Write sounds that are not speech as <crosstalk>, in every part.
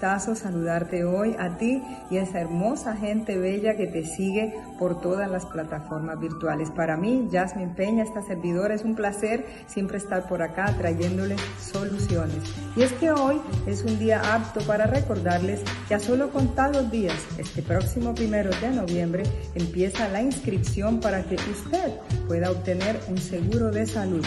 saludarte hoy a ti y a esa hermosa gente bella que te sigue por todas las plataformas virtuales. Para mí, Jasmine Peña, esta servidora, es un placer siempre estar por acá trayéndole soluciones. Y es que hoy es un día apto para recordarles que a solo contados días, este próximo primero de noviembre, empieza la inscripción para que usted pueda obtener un seguro de salud.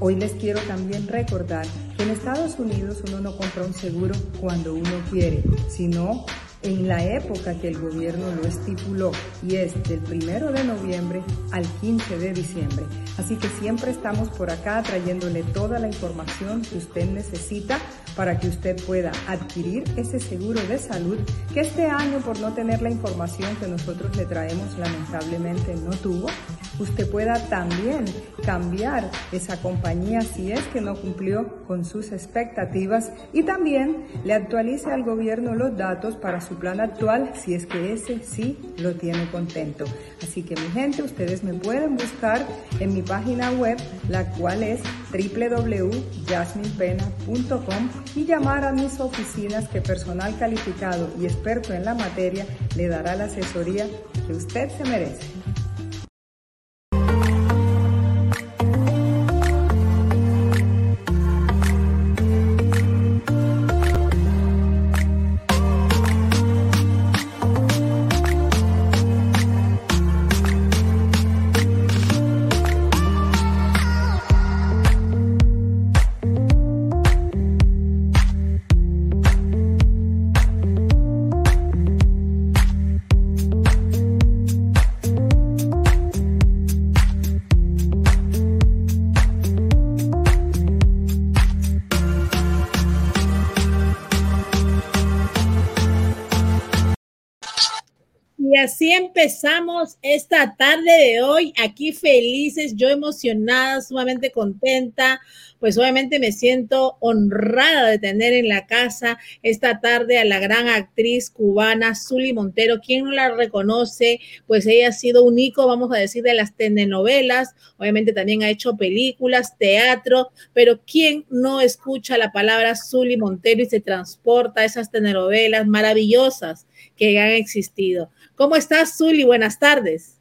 Hoy les quiero también recordar en Estados Unidos uno no compra un seguro cuando uno quiere, sino en la época que el gobierno lo estipuló y es del primero de noviembre al 15 de diciembre. Así que siempre estamos por acá trayéndole toda la información que usted necesita para que usted pueda adquirir ese seguro de salud que este año por no tener la información que nosotros le traemos lamentablemente no tuvo. Usted pueda también cambiar esa compañía si es que no cumplió con sus expectativas y también le actualice al gobierno los datos para su plan actual si es que ese sí lo tiene contento. Así que mi gente, ustedes me pueden buscar en mi página web, la cual es www.jasminepena.com y llamar a mis oficinas que personal calificado y experto en la materia le dará la asesoría que usted se merece. Así empezamos esta tarde de hoy, aquí felices, yo emocionada, sumamente contenta, pues obviamente me siento honrada de tener en la casa esta tarde a la gran actriz cubana Zully Montero. ¿Quién no la reconoce? Pues ella ha sido un icono, vamos a decir, de las telenovelas, obviamente también ha hecho películas, teatro, pero ¿quién no escucha la palabra Zully Montero y se transporta a esas telenovelas maravillosas que han existido? ¿Cómo estás, Zuli? Buenas tardes.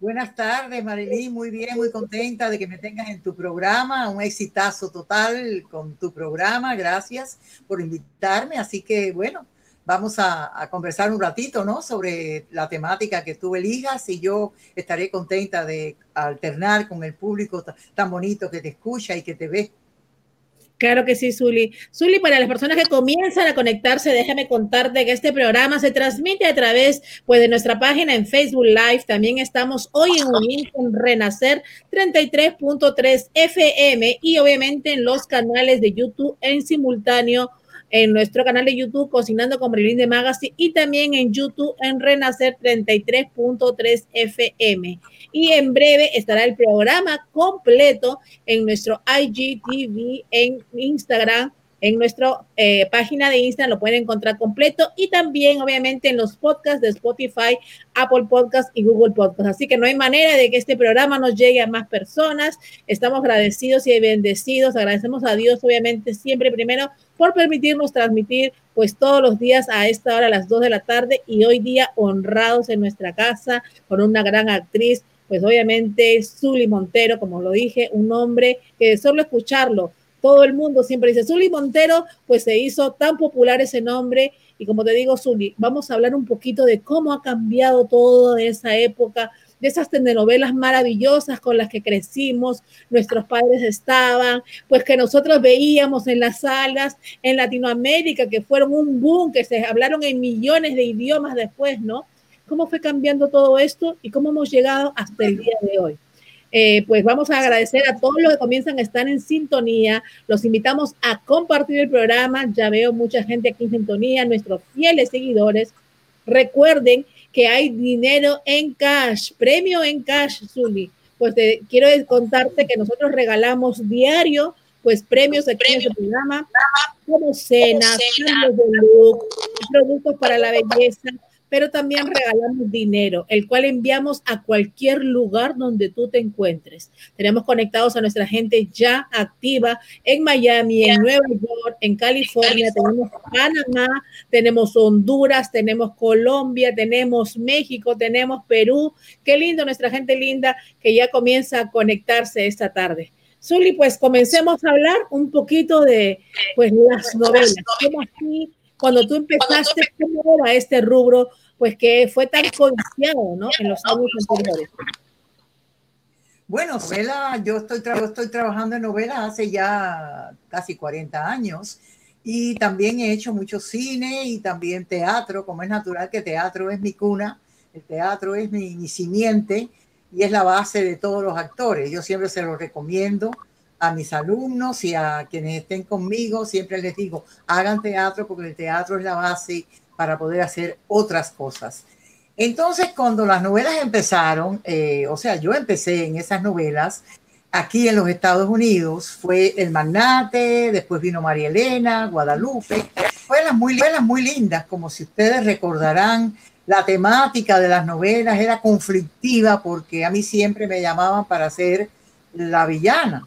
Buenas tardes, Marilyn. Muy bien, muy contenta de que me tengas en tu programa. Un exitazo total con tu programa. Gracias por invitarme. Así que, bueno, vamos a, conversar un ratito, ¿no? Sobre la temática que tú elijas y yo estaré contenta de alternar con el público tan bonito que te escucha y que te ve. Claro que sí, Zuli. Zuli, para las personas que comienzan a conectarse, déjame contarte que este programa se transmite a través pues, de nuestra página en Facebook Live. También estamos hoy en un con Renacer 33.3 FM y obviamente en los canales de YouTube en simultáneo en nuestro canal de YouTube Cocinando con Marilyn de Magazine y también en YouTube en Renacer 33.3 FM. Y en breve estará el programa completo en nuestro IGTV en Instagram en nuestra eh, página de Instagram lo pueden encontrar completo y también obviamente en los podcasts de Spotify, Apple Podcasts y Google Podcasts. Así que no hay manera de que este programa nos llegue a más personas. Estamos agradecidos y bendecidos. Agradecemos a Dios obviamente siempre primero por permitirnos transmitir pues todos los días a esta hora a las 2 de la tarde y hoy día honrados en nuestra casa con una gran actriz pues obviamente Zully Montero, como lo dije, un hombre que solo escucharlo todo el mundo siempre dice, Zuli Montero, pues se hizo tan popular ese nombre. Y como te digo, Zuli, vamos a hablar un poquito de cómo ha cambiado todo de esa época, de esas telenovelas maravillosas con las que crecimos, nuestros padres estaban, pues que nosotros veíamos en las salas en Latinoamérica, que fueron un boom, que se hablaron en millones de idiomas después, ¿no? ¿Cómo fue cambiando todo esto y cómo hemos llegado hasta el día de hoy? Eh, pues vamos a agradecer a todos los que comienzan a estar en sintonía. Los invitamos a compartir el programa. Ya veo mucha gente aquí en sintonía, nuestros fieles seguidores. Recuerden que hay dinero en cash, premio en cash, Zuli. Pues quiero contarte que nosotros regalamos diario pues premios aquí en el programa, como cenas, de look, productos para la belleza, pero también regalamos dinero, el cual enviamos a cualquier lugar donde tú te encuentres. Tenemos conectados a nuestra gente ya activa en Miami, en Nueva York, en California, tenemos Panamá, tenemos Honduras, tenemos Colombia, tenemos México, tenemos Perú. Qué lindo nuestra gente linda que ya comienza a conectarse esta tarde. Zuli, pues comencemos a hablar un poquito de pues las novelas. ¿Cómo así, cuando tú empezaste, cómo era este rubro, pues que fue tan codiciado, ¿no? En los años anteriores. Bueno, novela, yo estoy, yo estoy trabajando en novelas hace ya casi 40 años y también he hecho mucho cine y también teatro, como es natural que teatro es mi cuna, el teatro es mi, mi simiente y es la base de todos los actores. Yo siempre se lo recomiendo a mis alumnos y a quienes estén conmigo, siempre les digo, hagan teatro porque el teatro es la base para poder hacer otras cosas. Entonces, cuando las novelas empezaron, eh, o sea, yo empecé en esas novelas aquí en los Estados Unidos, fue El Magnate, después vino María Elena, Guadalupe, novelas muy, novelas muy lindas, como si ustedes recordarán, la temática de las novelas era conflictiva porque a mí siempre me llamaban para ser la villana.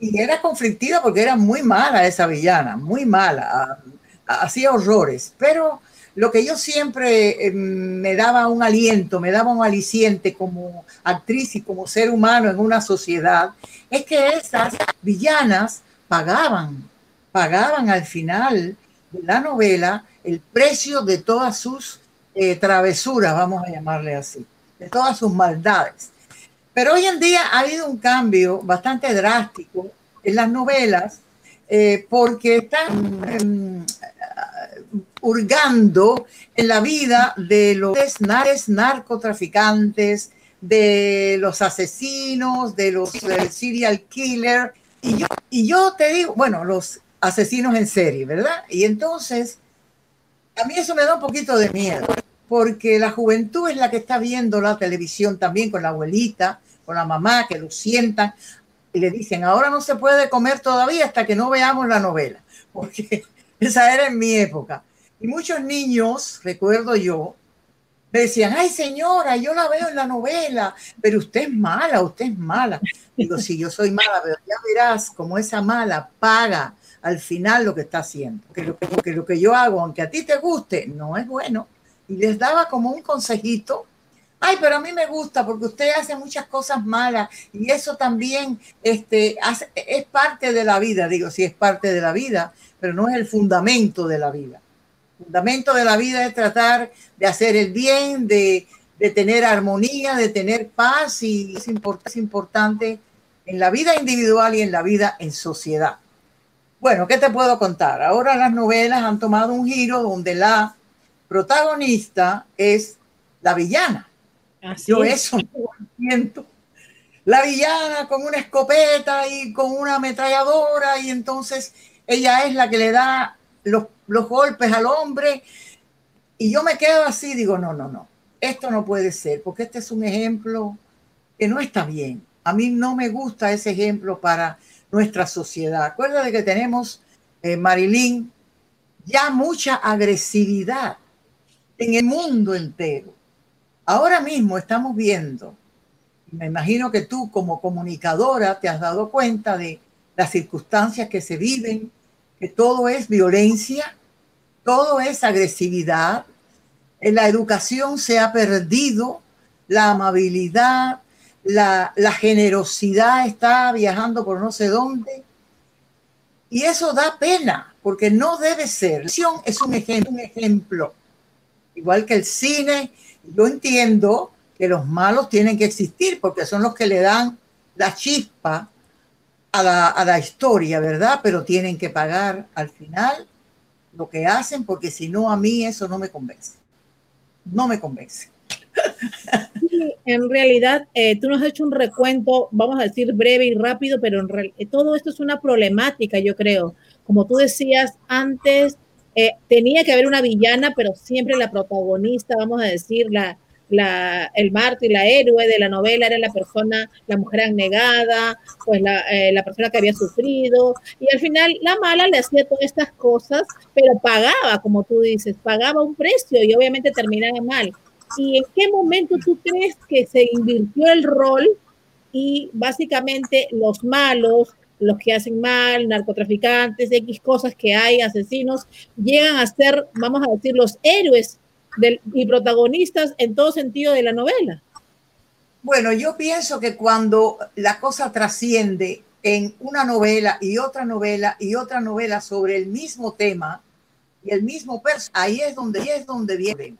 Y era conflictiva porque era muy mala esa villana, muy mala, hacía horrores. Pero lo que yo siempre eh, me daba un aliento, me daba un aliciente como actriz y como ser humano en una sociedad, es que esas villanas pagaban, pagaban al final de la novela el precio de todas sus eh, travesuras, vamos a llamarle así, de todas sus maldades. Pero hoy en día ha habido un cambio bastante drástico en las novelas eh, porque están em, hurgando en la vida de los narcotraficantes, de los asesinos, de los serial killer. Y yo, y yo te digo, bueno, los asesinos en serie, ¿verdad? Y entonces, a mí eso me da un poquito de miedo, porque la juventud es la que está viendo la televisión también con la abuelita, con la mamá, que lo sientan y le dicen, ahora no se puede comer todavía hasta que no veamos la novela, <laughs> porque esa era en mi época. Y muchos niños, recuerdo yo, decían, ay señora, yo la veo en la novela, pero usted es mala, usted es mala. Digo, sí, yo soy mala, pero ya verás cómo esa mala paga al final lo que está haciendo. Que lo que, lo que yo hago, aunque a ti te guste, no es bueno y les daba como un consejito. Ay, pero a mí me gusta porque usted hace muchas cosas malas y eso también este, es parte de la vida. Digo, sí es parte de la vida, pero no es el fundamento de la vida. El fundamento de la vida es tratar de hacer el bien, de, tener armonía, de tener paz y es, es importante en la vida individual y en la vida en sociedad. Bueno, ¿qué te puedo contar? Ahora las novelas han tomado un giro donde la protagonista es la villana. Yo eso no siento. La villana con una escopeta y con una ametralladora y entonces ella es la que le da los, los golpes al hombre y yo me quedo así, digo, no, no, no, esto no puede ser porque este es un ejemplo que no está bien. A mí no me gusta ese ejemplo para nuestra sociedad. Acuérdate que tenemos, eh, Marilyn, ya mucha agresividad en el mundo entero. Ahora mismo estamos viendo, me imagino que tú como comunicadora te has dado cuenta de las circunstancias que se viven, que todo es violencia, todo es agresividad, en la educación se ha perdido la amabilidad, la, la generosidad está viajando por no sé dónde. Y eso da pena, porque no debe ser. Es un ejemplo, un ejemplo igual que el cine. Yo entiendo que los malos tienen que existir porque son los que le dan la chispa a la, a la historia, ¿verdad? Pero tienen que pagar al final lo que hacen porque si no a mí eso no me convence. No me convence. en realidad, eh, tú nos has hecho un recuento, vamos a decir breve y rápido, pero en eh, todo esto es una problemática, yo creo. Como tú decías antes, eh, tenía que haber una villana, pero siempre la protagonista, vamos a decir, la, el mártir, la héroe de la novela era la persona, la mujer anegada, pues la, eh, la, persona que había sufrido, y al final la mala le hacía todas estas cosas, pero pagaba, como tú dices, pagaba un precio y obviamente terminaba mal. ¿Y en qué momento tú crees que se invirtió el rol y básicamente los malos, los que hacen mal, narcotraficantes, X cosas que hay, asesinos, llegan a ser, vamos a decir, los héroes y protagonistas en todo sentido de la novela. Bueno, yo pienso que cuando la cosa trasciende en una novela y otra novela y otra novela sobre el mismo tema y el mismo personaje, ahí es donde, ahí es donde viene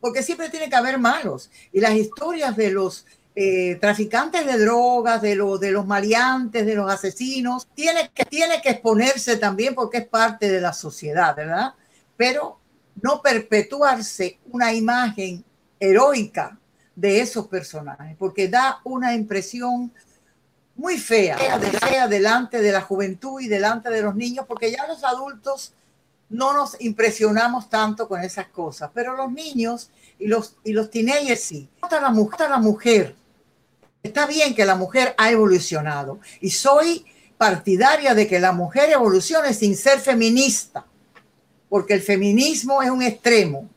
porque siempre tiene que haber malos y las historias de los eh, traficantes de drogas, de, lo, de los maleantes, de los asesinos, tiene que, exponerse también porque es parte de la sociedad, ¿verdad? Pero no perpetuarse una imagen heroica de esos personajes, porque da una impresión muy fea, fea delante de la juventud y delante de los niños, porque ya los adultos no nos impresionamos tanto con esas cosas, pero los niños y los, y los teenagers sí. Está la, mujer, la mujer. Está bien que la mujer ha evolucionado y soy partidaria de que la mujer evolucione sin ser feminista porque el feminismo es un extremo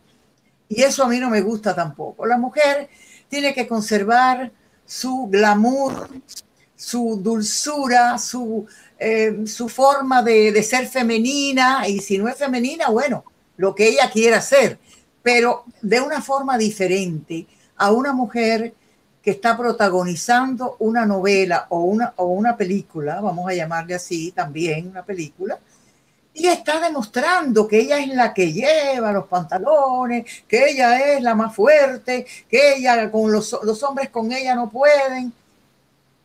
y eso a mí no me gusta tampoco. La mujer tiene que conservar su glamour, su dulzura, su, eh, su forma de, de, ser femenina y si no es femenina, bueno, lo que ella quiera ser, pero de una forma diferente a una mujer que está protagonizando una novela o una, o una película, vamos a llamarle así también, una película, y está demostrando que ella es la que lleva los pantalones, que ella es la más fuerte, que ella con los, los hombres con ella no pueden.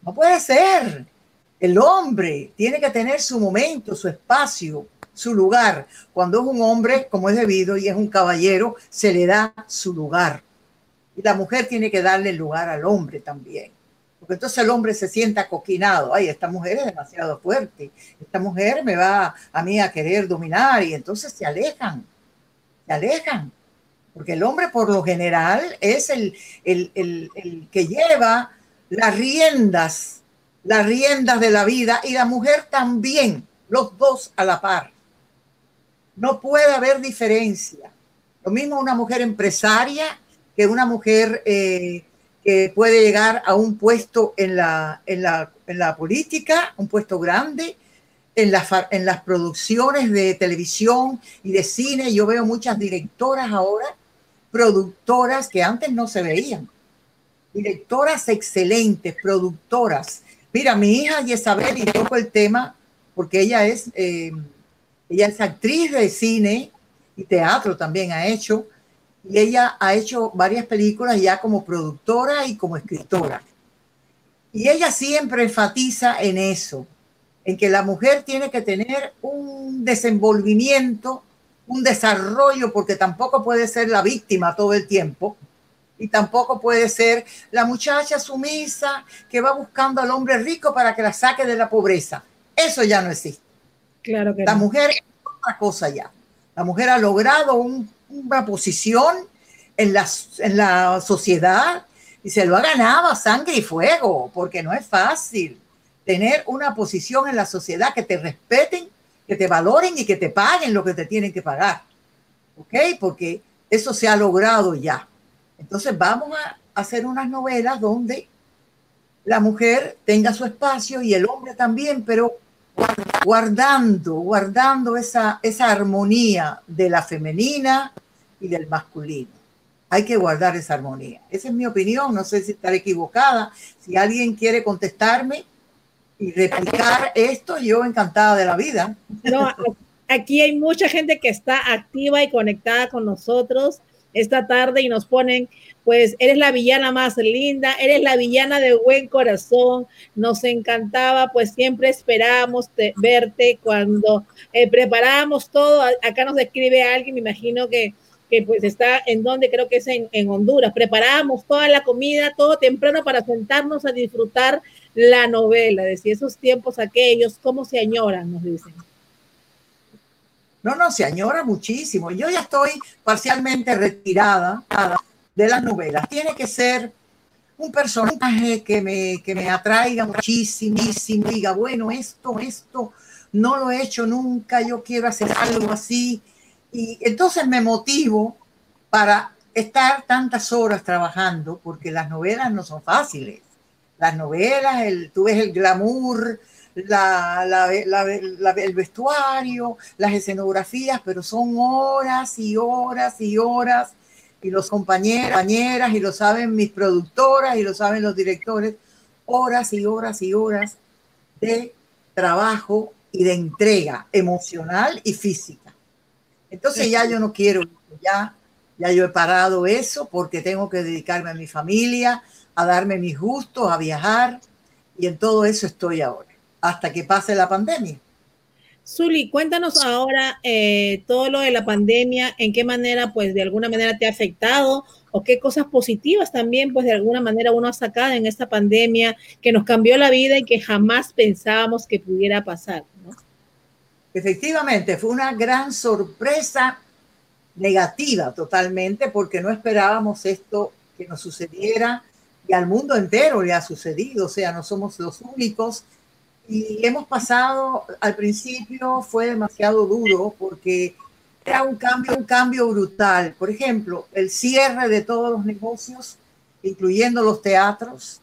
No puede ser. El hombre tiene que tener su momento, su espacio, su lugar. Cuando es un hombre, como es debido, y es un caballero, se le da su lugar. Y la mujer tiene que darle lugar al hombre también. Porque entonces el hombre se sienta coquinado, ay, esta mujer es demasiado fuerte, esta mujer me va a mí a querer dominar. Y entonces se alejan, se alejan, porque el hombre por lo general es el, el, el, el que lleva las riendas, las riendas de la vida. Y la mujer también, los dos a la par. No puede haber diferencia. Lo mismo una mujer empresaria que una mujer eh, que puede llegar a un puesto en la, en la, en la política, un puesto grande, en, en las producciones de televisión y de cine. Yo veo muchas directoras ahora, productoras que antes no se veían. Directoras excelentes, productoras. Mira, mi hija Isabel, y toco el tema porque ella es, eh, ella es actriz de cine y teatro también ha hecho y ella ha hecho varias películas ya como productora y como escritora. Y ella siempre enfatiza en eso, en que la mujer tiene que tener un desenvolvimiento, un desarrollo, porque tampoco puede ser la víctima todo el tiempo y tampoco puede ser la muchacha sumisa que va buscando al hombre rico para que la saque de la pobreza. Eso ya no existe. Claro que la mujer es otra cosa ya. La mujer ha logrado un una posición en la, en la sociedad y se lo ha ganado a sangre y fuego, porque no es fácil tener una posición en la sociedad que te respeten, que te valoren y que te paguen lo que te tienen que pagar. ¿Ok? Porque eso se ha logrado ya. Entonces vamos a hacer unas novelas donde la mujer tenga su espacio y el hombre también, pero guardando, guardando esa, esa armonía de la femenina y del masculino. Hay que guardar esa armonía. Esa es mi opinión, no sé si estaré equivocada. Si alguien quiere contestarme y replicar esto, yo encantada de la vida. No, aquí hay mucha gente que está activa y conectada con nosotros esta tarde y nos ponen, pues eres la villana más linda, eres la villana de buen corazón, nos encantaba, pues siempre esperábamos verte cuando eh, preparábamos todo, acá nos escribe alguien, me imagino que, que pues está en donde creo que es en, en Honduras, preparábamos toda la comida, todo temprano para sentarnos a disfrutar la novela, decir, esos tiempos aquellos, cómo se añoran, nos dicen. No, no, se añora muchísimo. Yo ya estoy parcialmente retirada de las novelas. Tiene que ser un personaje que me, que me atraiga muchísimo, diga, bueno, esto, esto, no lo he hecho nunca, yo quiero hacer algo así. Y entonces me motivo para estar tantas horas trabajando, porque las novelas no son fáciles. Las novelas, el, tú ves el glamour, la, el vestuario, las escenografías, pero son horas y horas y horas, y los compañeros, compañeras, y lo saben mis productoras, y lo saben los directores, horas y horas y horas de trabajo y de entrega emocional y física. Entonces ya yo no quiero, ya, ya yo he parado eso porque tengo que dedicarme a mi familia, a darme mis gustos, a viajar, y en todo eso estoy ahora hasta que pase la pandemia. Zuli, cuéntanos ahora eh, todo lo de la pandemia, en qué manera, pues de alguna manera te ha afectado o qué cosas positivas también, pues de alguna manera uno ha sacado en esta pandemia que nos cambió la vida y que jamás pensábamos que pudiera pasar. Efectivamente, fue una gran sorpresa negativa totalmente porque no esperábamos esto que nos sucediera y al mundo entero le ha sucedido, o sea, no somos los únicos y hemos pasado, al principio fue demasiado duro porque era un cambio, un cambio brutal. Por ejemplo, el cierre de todos los negocios, incluyendo los teatros,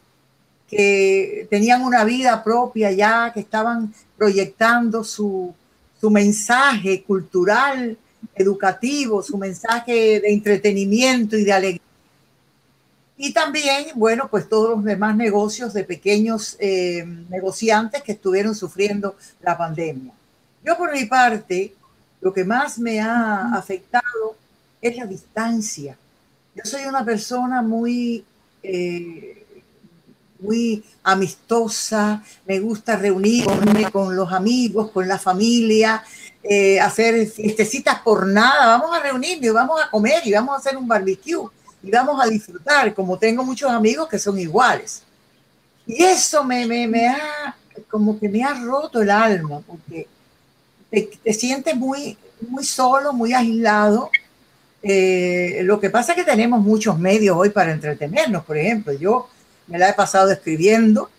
que tenían una vida propia ya, que estaban proyectando su, su mensaje cultural, educativo, su mensaje de entretenimiento y de alegría y también, bueno, pues todos los demás negocios de pequeños eh, negociantes que estuvieron sufriendo la pandemia. Yo por mi parte, lo que más me ha afectado es la distancia. Yo soy una persona muy, eh, muy amistosa, me gusta reunirme con los amigos, con la familia, eh, hacer fiestecitas por nada, vamos a reunirnos, vamos a comer y vamos a hacer un barbecue y vamos a disfrutar, como tengo muchos amigos que son iguales. Y eso me, me, me ha, como que me ha roto el alma, porque te, sientes muy, muy solo, muy aislado. Eh, lo que pasa es que tenemos muchos medios hoy para entretenernos, por ejemplo, yo me la he pasado escribiendo,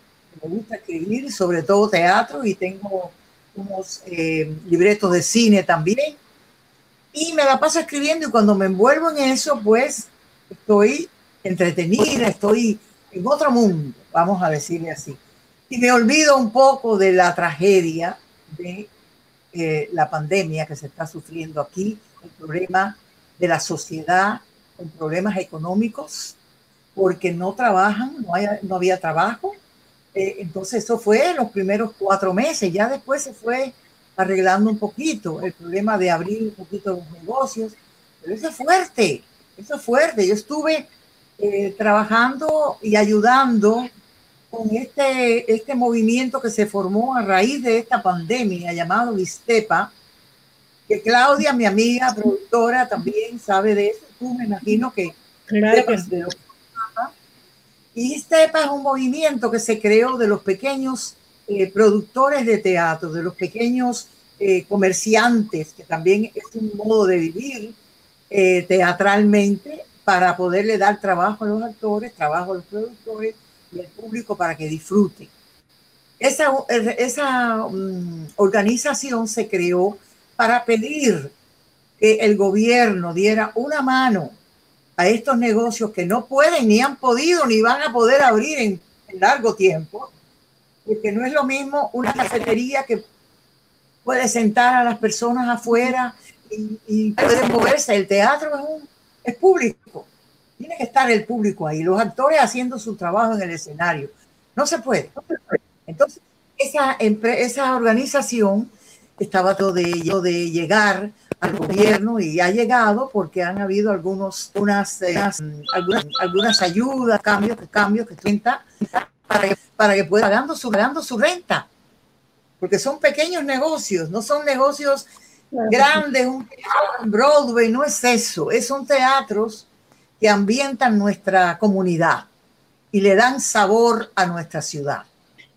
me gusta escribir, sobre todo teatro, y tengo unos eh, libretos de cine también, y me la paso escribiendo y cuando me envuelvo en eso, pues estoy entretenida, estoy en otro mundo, vamos a decirle así. Y me olvido un poco de la tragedia de eh, la pandemia que se está sufriendo aquí, el problema de la sociedad, con problemas económicos, porque no trabajan, no, no había trabajo. Eh, entonces eso fue los primeros cuatro meses, ya después se fue arreglando un poquito el problema de abrir un poquito los negocios, pero eso es fuerte, eso es fuerte. Yo estuve eh, trabajando y ayudando con este, este movimiento que se formó a raíz de esta pandemia llamado Vistepa, que Claudia, mi amiga productora, también sabe de eso. Tú me imagino que... Claro y Vistepa es un movimiento que se creó de los pequeños eh, productores de teatro, de los pequeños eh, comerciantes, que también es un modo de vivir, eh, teatralmente para poderle dar trabajo a los actores, trabajo a los productores y al público para que disfruten. Esa, esa mm, organización se creó para pedir que el gobierno diera una mano a estos negocios que no pueden, ni han podido, ni van a poder abrir en, largo tiempo, porque no es lo mismo una cafetería que puede sentar a las personas afuera y, pueden moverse. El teatro es, un, es público. Tiene que estar el público ahí, los actores haciendo su trabajo en el escenario. No se puede. Entonces, esa, esa organización estaba todo de, llegar al gobierno y ha llegado porque han habido algunos, unas, eh, algunas, algunas ayudas, cambios, cambios que cuenta para que, para que pueda pagando su, pagando su renta. Porque son pequeños negocios, no son negocios grande, un teatro en Broadway, no es eso, es, son teatros que ambientan nuestra comunidad y le dan sabor a nuestra ciudad.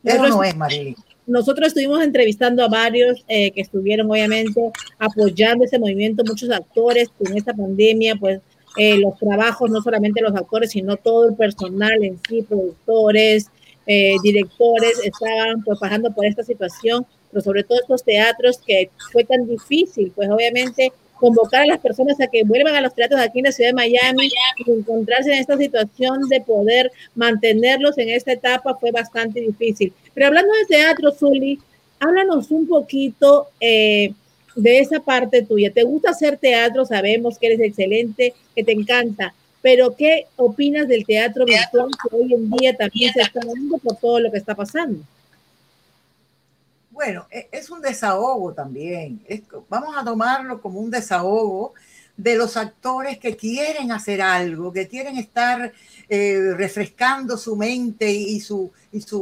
Eso no es, Marilyn. Nosotros estuvimos entrevistando a varios eh, que estuvieron obviamente apoyando ese movimiento, muchos actores que en esta pandemia pues eh, los trabajos, no solamente los actores, sino todo el personal en sí, productores, eh, directores, estaban pues pasando por esta situación, pero sobre todo estos teatros que fue tan difícil, pues obviamente convocar a las personas a que vuelvan a los teatros aquí en la ciudad de Miami y encontrarse en esta situación de poder mantenerlos en esta etapa fue bastante difícil. Pero hablando de teatro, Zully, háblanos un poquito eh, de esa parte tuya. ¿Te gusta hacer teatro? Sabemos que eres excelente, que te encanta, pero ¿qué opinas del teatro virtual que hoy en día también se está dando por todo lo que está pasando? Bueno, e, es un desahogo también. vamos a tomarlo como un desahogo de los actores que quieren hacer algo, que quieren estar eh, refrescando su mente y su,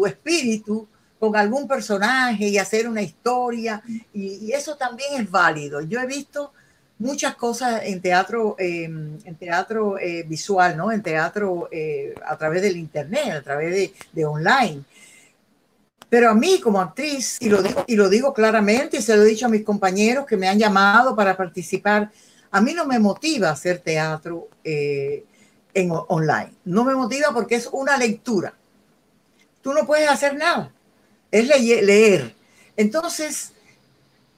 espíritu con algún personaje y hacer una historia. Y, eso también es válido. Yo he visto muchas cosas en teatro, em, en teatro eh, visual, ¿no? En teatro eh, a través del internet, a través de, de online pero a mí como actriz, y lo, digo, y lo digo claramente, y se lo he dicho a mis compañeros que me han llamado para participar, a mí no me motiva hacer teatro eh, en online. No me motiva porque es una lectura. Tú no puedes hacer nada. Es leer. Entonces,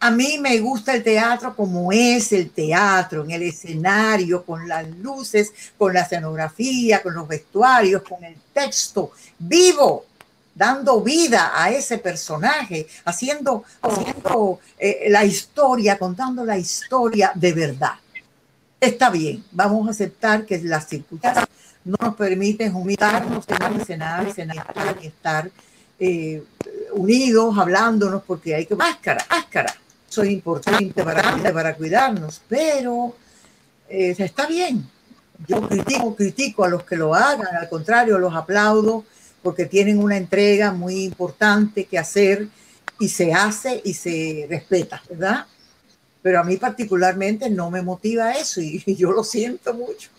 a mí me gusta el teatro como es el teatro, en el escenario, con las luces, con la escenografía, con los vestuarios, con el texto vivo dando vida a ese personaje, haciendo, eh, la historia, contando la historia de verdad. Está bien, vamos a aceptar que las circunstancias no nos permiten juntarnos en escenario, y estar eh, unidos, hablándonos, porque hay que máscara, máscara. Eso es importante para, para cuidarnos, pero eh, está bien. Yo critico, critico a los que lo hagan, al contrario, los aplaudo porque tienen una entrega muy importante que hacer y se hace y se respeta, ¿verdad? Pero a mí particularmente no me motiva eso y, <laughs> yo lo siento mucho.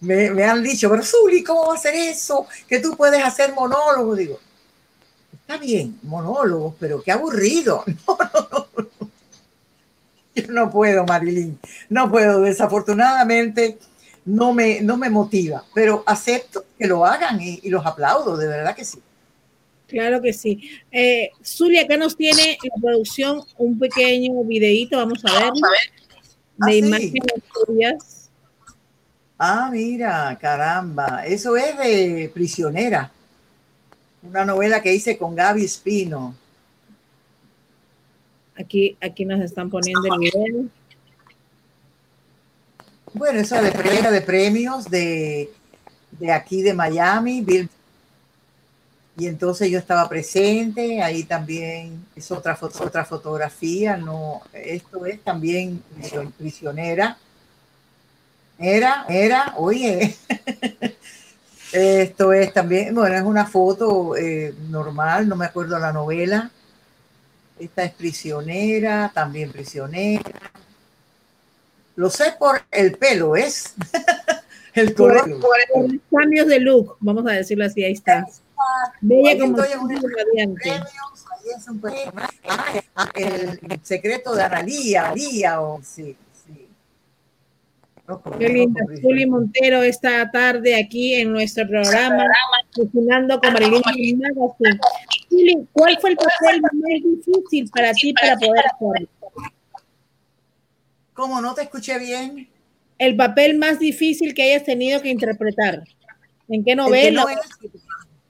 Me, han dicho, pero Zuli, ¿cómo va a hacer eso? Que tú puedes hacer monólogos. Digo, está bien, monólogos, pero qué aburrido. <laughs> No, no, no. Yo no puedo, Marilyn, no puedo. Desafortunadamente, no me, no me motiva, pero acepto que lo hagan y, los aplaudo, de verdad que sí. Claro que sí. Eh, Zulia, acá nos tiene la producción un pequeño videíto, vamos a ver, ah, de imágenes Ah, mira, caramba, eso es de Prisionera, una novela que hice con Gaby Espino. Aquí, aquí nos están poniendo el video. Bueno, esa de, de premios de, de aquí de Miami, y entonces yo estaba presente, ahí también es otra, otra fotografía, no, esto es también prisionera. Era, era, oye, <laughs> esto es también, bueno, es una foto eh, normal, no me acuerdo la novela. Esta es prisionera, también prisionera. Lo sé por el pelo, ¿es? <laughs> el color. Por, los cambios de look, vamos a decirlo así, ahí está. Bella como el secreto de Analía, Lía, o sí, sí. Qué linda, Juli Montero esta tarde aquí en nuestro programa, cocinando con Marilyn Juli, ¿cuál fue el papel más difícil para ti para poder hacerlo? ¿Cómo no te escuché bien? El papel más difícil que hayas tenido que interpretar. ¿En qué novela?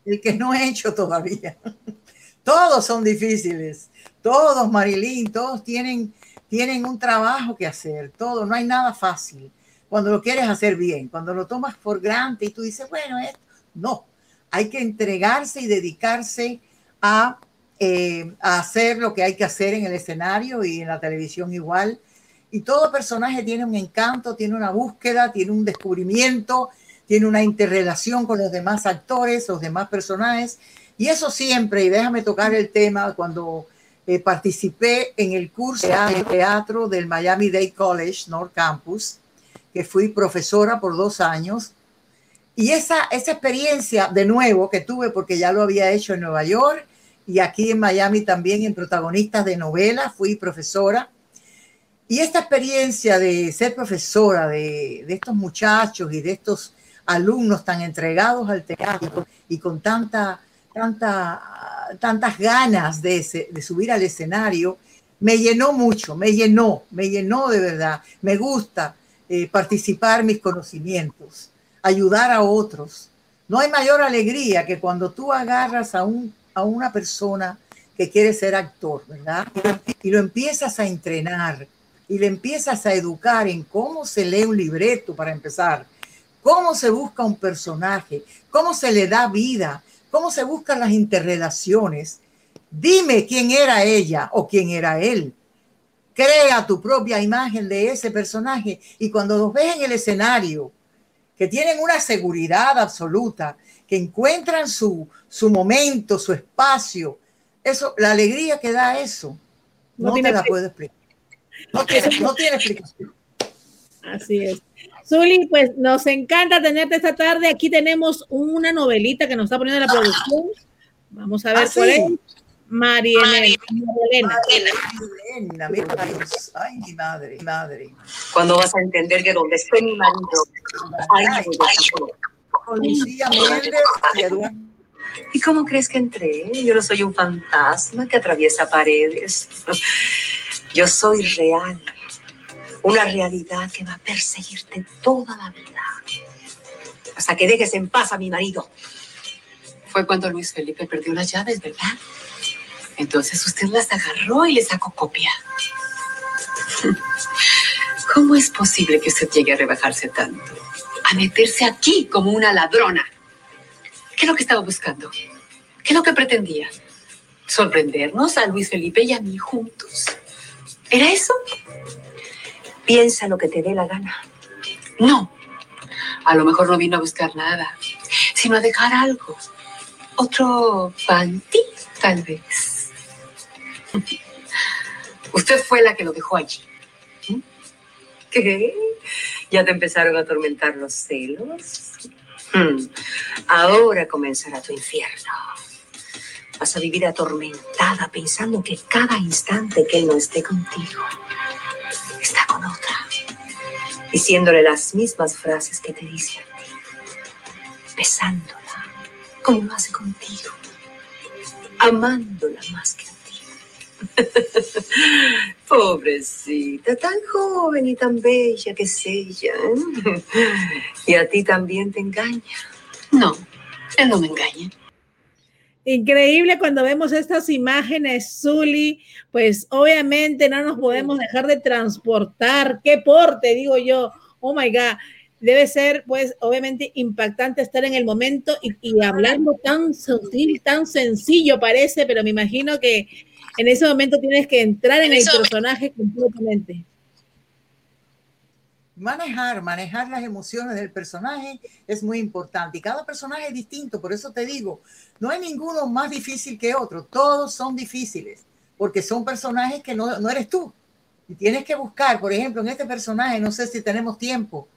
El que no he, hecho todavía. <laughs> Todos son difíciles. Todos, Marilyn, todos tienen, tienen un trabajo que hacer. Todo, no hay nada fácil. Cuando lo quieres hacer bien, cuando lo tomas por grande y tú dices, bueno, esto, no. Hay que entregarse y dedicarse a, eh, a hacer lo que hay que hacer en el escenario y en la televisión igual y todo personaje tiene un encanto, tiene una búsqueda, tiene un descubrimiento, tiene una interrelación con los demás actores, los demás personajes. Y eso siempre, y déjame tocar el tema, cuando eh, participé en el curso de teatro del Miami Dade College, North Campus, que fui profesora por dos años. Y esa, esa experiencia de nuevo que tuve, porque ya lo había hecho en Nueva York y aquí en Miami también en protagonistas de novelas, fui profesora Y esta experiencia de ser profesora de, estos muchachos y de estos alumnos tan entregados al teatro y con tanta, tanta, tantas ganas de, de subir al escenario, me llenó mucho, me llenó, me llenó de verdad. Me gusta eh, participar mis conocimientos, ayudar a otros. No hay mayor alegría que cuando tú agarras a, un, a una persona que quiere ser actor, ¿verdad? Y lo empiezas a entrenar y le empiezas a educar en cómo se lee un libreto para empezar, cómo se busca un personaje, cómo se le da vida, cómo se buscan las interrelaciones. Dime quién era ella o quién era él. Crea tu propia imagen de ese personaje y cuando los ves en el escenario, que tienen una seguridad absoluta, que encuentran su, su momento, su espacio, eso, la alegría que da eso, no, te la puedo explicar. No tiene, no tiene explicación. Así es. Zuli, pues nos encanta tenerte esta tarde. Aquí tenemos una novelita que nos está poniendo la producción. Vamos a ver ¿Ah, cuál es. Marielena. Marielena, Ay, mi madre, mi madre. Cuando vas a entender que donde esté mi marido, ay, Con Lucía Méndez y Eduardo. ¿Y cómo crees que entré? Yo no soy un fantasma que atraviesa paredes. Yo soy real una realidad que va a perseguirte toda la vida. Hasta que dejes en paz a mi marido. Fue cuando Luis Felipe perdió las llaves, ¿verdad? Entonces usted las agarró y le sacó copia. ¿Cómo es posible que usted llegue a rebajarse tanto? A meterse aquí como una ladrona. ¿Qué es lo que estaba buscando? ¿Qué es lo que pretendía? ¿Sorprendernos a Luis Felipe y a mí juntos? ¿Era eso? Piensa lo que te dé la gana. No, a lo mejor no vino a buscar nada, sino a dejar algo. Otro panty, tal vez. Usted fue la que lo dejó allí. ¿Qué? ¿Ya te empezaron a atormentar los celos? Hmm. Ahora comenzará tu infierno. Vas a vivir atormentada pensando que cada instante que él no esté contigo está con otra, diciéndole las mismas frases que te dice a ti, besándola como lo hace contigo, amándola más que a ti. <laughs> Pobrecita, tan joven y tan bella que es ella. ¿eh? <laughs> Y a ti también te engaña. No, él no me engaña. Increíble cuando vemos estas imágenes, Zuli, pues obviamente no nos podemos dejar de transportar. Qué porte, digo yo. Oh my God. Debe ser, pues, obviamente impactante estar en el momento y, y hablando tan sutil, tan sencillo parece, pero me imagino que en ese momento tienes que entrar en el personaje completamente manejar, manejar las emociones del personaje es muy importante y cada personaje es distinto, por eso te digo, no hay ninguno más difícil que otro, todos son difíciles porque son personajes que no, no eres tú y tienes que buscar, por ejemplo, en este personaje, no sé si tenemos tiempo,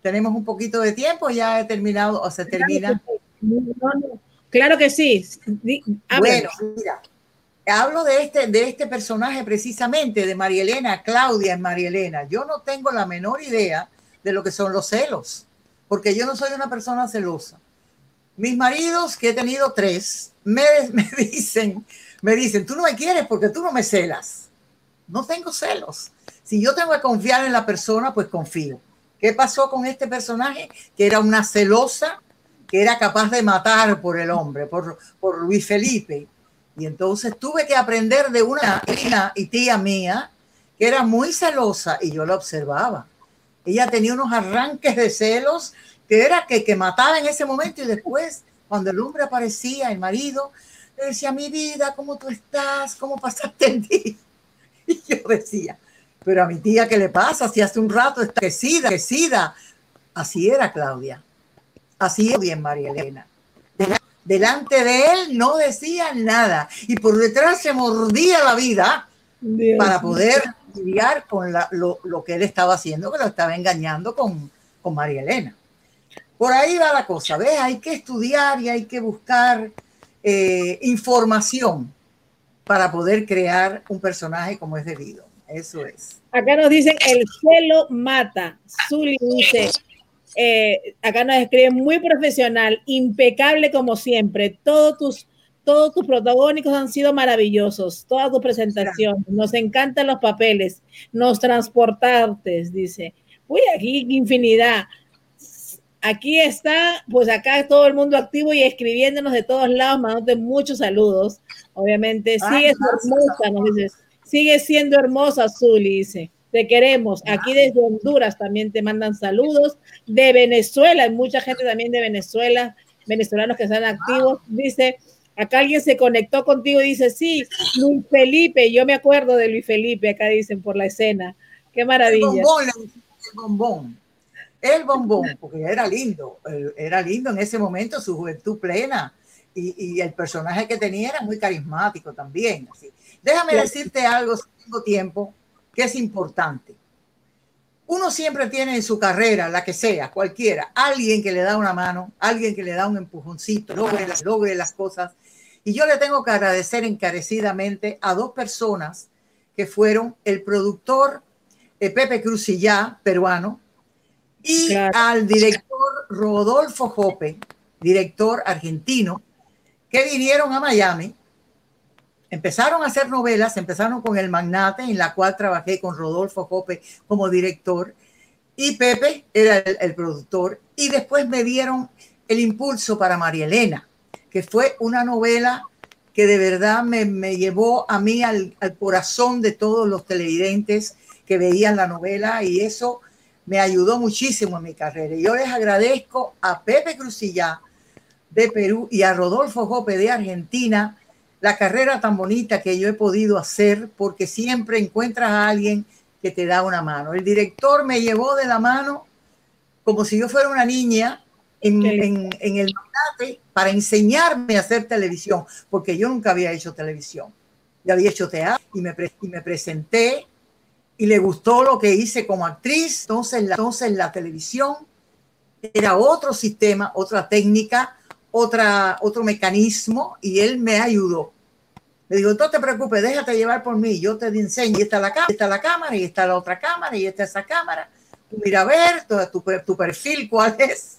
tenemos un poquito de tiempo, ya he terminado o se termina. Claro que sí. Bueno, mira, hablo de este, de este personaje precisamente, de María Elena, Claudia en María Elena. Yo no tengo la menor idea de lo que son los celos, porque yo no soy una persona celosa. Mis maridos, que he tenido tres, me, <laughs> me dicen, me dicen, tú no me quieres porque tú no me celas. No tengo celos. Si yo tengo que confiar en la persona, pues confío. ¿Qué pasó con este personaje? Que era una celosa, que era capaz de matar por el hombre, por, por Luis Felipe y entonces tuve que aprender de una hija y tía mía que era muy celosa y yo la observaba. Ella tenía unos arranques de celos que era que, que mataba en ese momento y después, cuando el hombre aparecía, el marido, le decía, mi vida, ¿cómo tú estás? ¿Cómo pasaste el día? <laughs> Y yo decía, pero a mi tía, ¿qué le pasa? Si hace un rato está que Así era Claudia. Así es bien María Elena delante de él no decía nada y por detrás se mordía la vida para poder lidiar con lo, que él estaba haciendo, que lo estaba engañando con, con María Elena. Por ahí va la cosa, ¿ves? Hay que estudiar y hay que buscar eh, información para poder crear un personaje como es debido. eso es. Acá nos dicen, el cielo mata. Zuli dice, eh, acá nos escribe muy profesional, impecable como siempre. Todos tus, todos tus protagónicos han sido maravillosos, todas tus presentaciones. Nos encantan los papeles, nos transportaste, dice. Uy, aquí infinidad. Aquí está, pues acá todo el mundo activo y escribiéndonos de todos lados, mandándote muchos saludos. Obviamente, sigue hermosa, sigue siendo hermosa, Zuli, dice. Te queremos. Aquí desde Honduras también te mandan saludos. De Venezuela, hay mucha gente también de Venezuela, venezolanos que están activos. Dice, acá alguien se conectó contigo y dice, sí, Luis Felipe, yo me acuerdo de Luis Felipe, acá dicen por la escena. Qué maravilla. El bombón, el bombón. El bombón, porque era lindo, era lindo en ese momento, su juventud plena. Y, el personaje que tenía era muy carismático también. Déjame decirte algo, si tengo tiempo, que es importante. Uno siempre tiene en su carrera, la que sea, cualquiera, alguien que le da una mano, alguien que le da un empujoncito, logre las, logre las cosas. Y yo le tengo que agradecer encarecidamente a dos personas que fueron el productor eh, Pepe Cruzillá, peruano, y al director Rodolfo Jope, director argentino, que vinieron a Miami empezaron a hacer novelas, empezaron con El Magnate, en la cual trabajé con Rodolfo Jope como director, y Pepe era el, productor, y después me dieron el impulso para María Elena, que fue una novela que de verdad me, me llevó a mí al, al, corazón de todos los televidentes que veían la novela, y eso me ayudó muchísimo en mi carrera. Y yo les agradezco a Pepe Cruzilla de Perú y a Rodolfo Jope de Argentina, la carrera tan bonita que yo he podido hacer porque siempre encuentras a alguien que te da una mano. El director me llevó de la mano como si yo fuera una niña en, el magnate para enseñarme a hacer televisión, porque yo nunca había hecho televisión. Yo había hecho teatro y me, y me presenté y le gustó lo que hice como actriz. Entonces la, entonces la televisión era otro sistema, otra técnica, otra, otro mecanismo y él me ayudó. Le digo, no te preocupes, déjate llevar por mí, yo te enseño, y está la, está la cámara, y está la otra cámara, y está esa cámara. Tú mira a ver tu, tu, perfil, cuál es.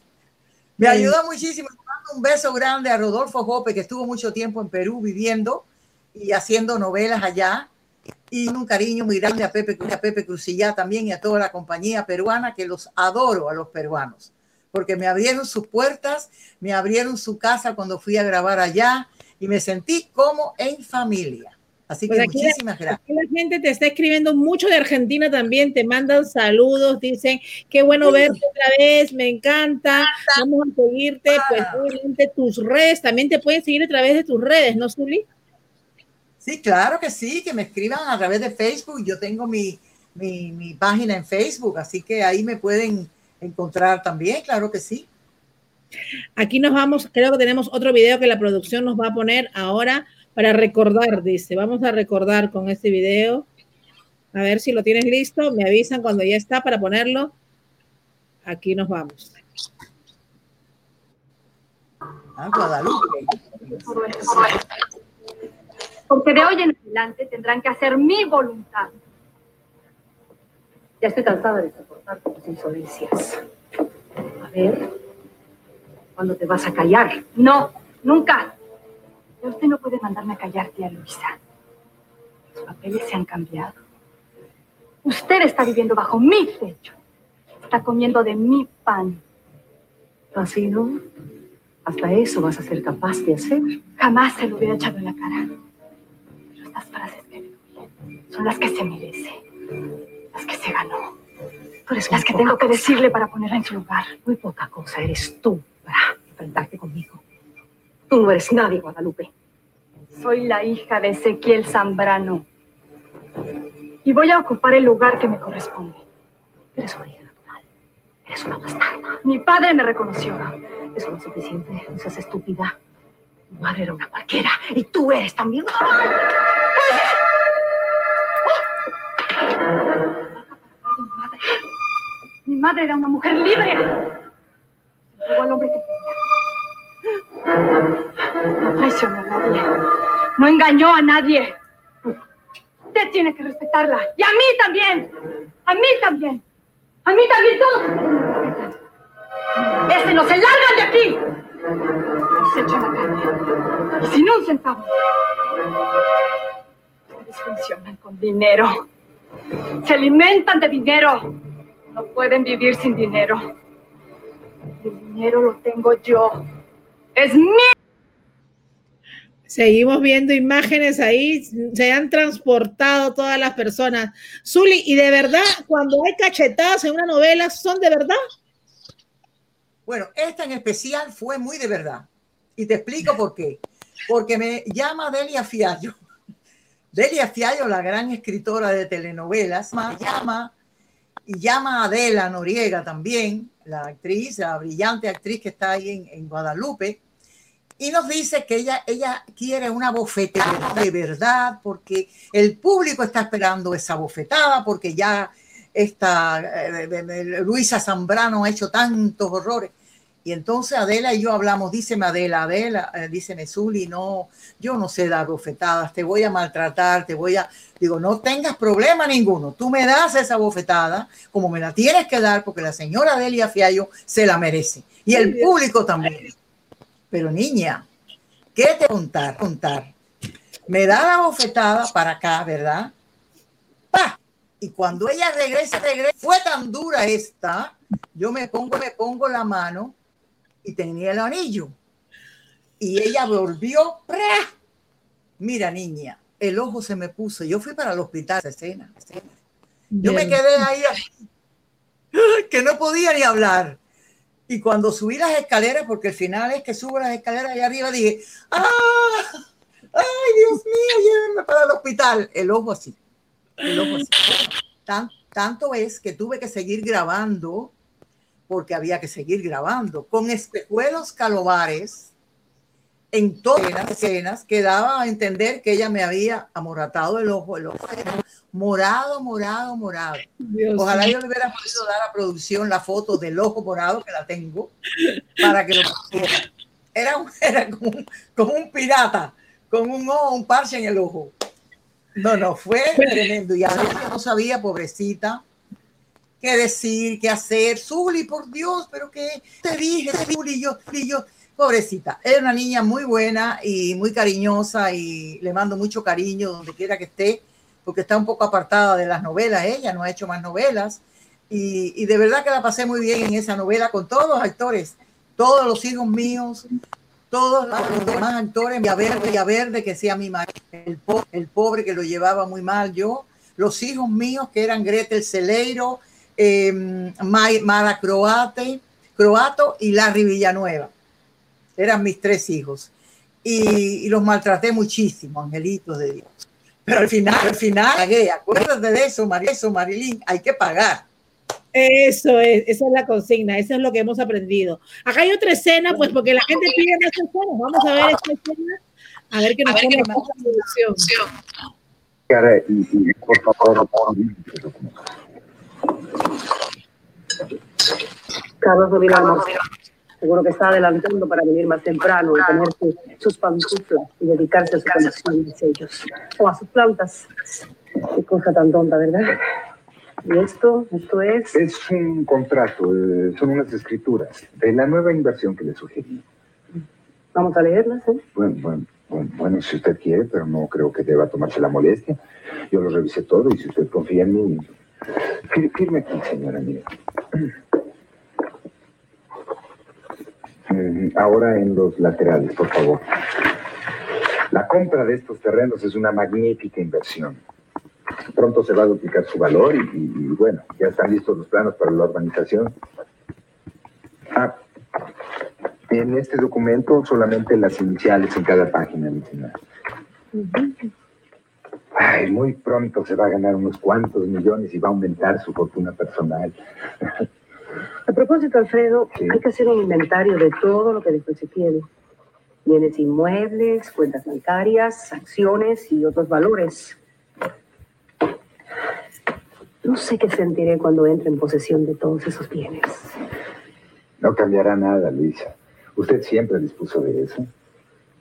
Me ayudó muchísimo. Mando un beso grande a Rodolfo Jope, que estuvo mucho tiempo en Perú viviendo y haciendo novelas allá. Y un cariño muy grande a Pepe, a Pepe Cruzillá también y a toda la compañía peruana, que los adoro a los peruanos porque me abrieron sus puertas, me abrieron su casa cuando fui a grabar allá y me sentí como en familia. Así que pues muchísimas gracias. la gente te está escribiendo mucho de Argentina también, te mandan saludos, dicen, qué bueno verte otra vez, me encanta, vamos a seguirte, pues ah. obviamente tus redes, también te pueden seguir a través de tus redes, ¿no, Zuli? Sí, claro que sí, que me escriban a través de Facebook, yo tengo mi, mi, mi página en Facebook, así que ahí me pueden encontrar también, claro que sí. Aquí nos vamos, creo que tenemos otro video que la producción nos va a poner ahora para recordar, dice. Vamos a recordar con este video. A ver si lo tienes listo. Me avisan cuando ya está para ponerlo. Aquí nos vamos. Ah, Guadalupe. Porque de hoy en adelante tendrán que hacer mi voluntad. Ya estoy cansada de soportar tus insolencias. A ver, ¿cuándo te vas a callar? No, nunca. Pero usted no puede mandarme a callar, tía Luisa. Los papeles se han cambiado. Usted está viviendo bajo mi techo. Está comiendo de mi pan. Así, ¿no? Hasta eso vas a ser capaz de hacer. Jamás se lo hubiera echado en la cara. Pero estas frases que le son las que se merece las que se ganó. Tú eres las que tengo que decirle para ponerla en su lugar. Muy poca cosa eres tú para enfrentarte conmigo. Tú no eres nadie, Guadalupe. Soy la hija de Ezequiel Zambrano. Y voy a ocupar el lugar que me corresponde. Eres una hija natural. Eres una bastarda. Mi padre me reconoció. Eso no es suficiente. No seas estúpida. Mi madre era una cualquiera. Y tú eres también. Mi madre era una mujer libre. Hombre que. No traicionó a nadie. No engañó a nadie. usted tiene que respetarla. Y a mí también. A mí también. A mí también todos. Ese no se largan de aquí. Se echan la calle. Y sin un centavo. Ustedes funcionan con dinero. Se alimentan de dinero. No pueden vivir sin dinero. El dinero lo tengo yo. Es mío. Seguimos viendo imágenes ahí, se han transportado todas las personas. Zuli, y de verdad, cuando hay cachetadas en una novela, ¿son de verdad? Bueno, esta en especial fue muy de verdad. Y te explico por qué. Porque me llama Delia Fiallo. <laughs> Delia Fiallo, la gran escritora de telenovelas, me llama y llama a Adela Noriega también, la actriz, la brillante actriz que está ahí en, en Guadalupe y nos dice que ella, ella quiere una bofetada de verdad porque el público está esperando esa bofetada porque ya esta eh, Luisa Zambrano ha hecho tantos horrores. Y entonces Adela y yo hablamos, díceme Adela, Adela, eh, díceme Zuli, no, yo no sé dar bofetadas, te voy a maltratar, te voy a, digo, no tengas problema ninguno, tú me das esa bofetada como me la tienes que dar porque la señora Delia Fiallo se la merece y el público también. Pero niña, ¿qué te contar? Contar. Me da la bofetada para acá, ¿verdad? ¡Pah! Y cuando ella regresa, regresa, fue tan dura esta, yo me pongo, me pongo la mano y tenía el anillo. Y ella volvió, ¡prá! mira niña, el ojo se me puso. Yo fui para el hospital, escena, escena. Yo me quedé ahí, que no podía ni hablar. Y cuando subí las escaleras, porque el final es que subo las escaleras allá arriba, dije, ¡ah! ¡Ay, Dios mío, llévenme para el hospital! El ojo así. El ojo así. Tan, tanto es que tuve que seguir grabando, porque había que seguir grabando, con espejuelos calobares en todas las escenas que daba a entender que ella me había amoratado el ojo, el ojo era morado, morado, morado. Dios Ojalá Dios. yo le hubiera podido dar a producción la foto del ojo morado que la tengo para que lo pusiera. Era, <laughs> era como, un, como, un, pirata con un ojo, un parche en el ojo. No, no, fue tremendo. Y a veces no sabía, pobrecita, qué decir, qué hacer. Zuli, por Dios, pero qué te dije, Zuli, yo, y yo pobrecita, es una niña muy buena y muy cariñosa y le mando mucho cariño donde quiera que esté, porque está un poco apartada de las novelas, ella no ha hecho más novelas. Y, de verdad que la pasé muy bien en esa novela con todos los actores, todos los hijos míos, todos los demás actores, Villaverde, Villaverde, que sea mi marido, el pobre que lo llevaba muy mal. Yo, los hijos míos que eran Gretel Celeiro, eh, Mara Croate, Croato y Larry Villanueva eran mis tres hijos. Y, y, los maltraté muchísimo, angelitos de Dios. Pero al final, al final, pagué. Acuérdate de eso, Mar eso, Marilyn, hay que pagar. Eso es, esa es la consigna, eso es lo que hemos aprendido. Acá hay otra escena, pues porque la gente pide más escenas. Vamos a ver esta escena, a ver qué nos pone la producción. Y, y, por favor, Carlos Domingo. Seguro que está adelantando para venir más temprano y ponerse sus pantuflas y dedicarse a su colección de sellos. O a sus plantas. Qué cosa tan tonta, ¿verdad? ¿Y esto? ¿Esto es? Es un contrato, eh, son unas escrituras de la nueva inversión que le sugerí. Vamos a leerlas, ¿eh? Bueno, bueno, bueno, bueno, si usted quiere, pero no creo que deba tomarse la molestia. Yo lo revisé todo y si usted confía en mí... Firme aquí, señora mía. Ahora en los laterales, por favor. La compra de estos terrenos es una magnífica inversión. Pronto se va a duplicar su valor y, bueno, ya están listos los planos para la urbanización. Ah, en este documento solamente las iniciales en cada página, mi señora. Ay, muy pronto se va a ganar unos cuantos millones y va a aumentar su fortuna personal. A propósito, Alfredo, sí. hay que hacer un inventario de todo lo que después se tiene. Bienes inmuebles, cuentas bancarias, acciones y otros valores. No sé qué sentiré cuando entre en posesión de todos esos bienes. No cambiará nada, Luisa. Usted siempre dispuso de eso.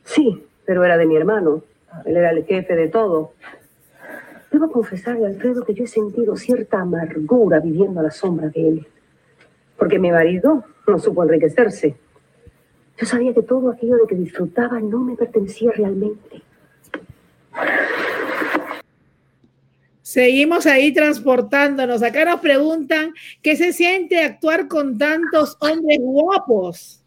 Sí, pero era de mi hermano. Él era el jefe de todo. Debo confesarle, Alfredo, que yo he sentido cierta amargura viviendo a la sombra de él. Porque mi marido no supo enriquecerse. Yo sabía que todo aquello de que disfrutaba no me pertenecía realmente. Seguimos ahí transportándonos. Acá nos preguntan qué se siente actuar con tantos hombres guapos.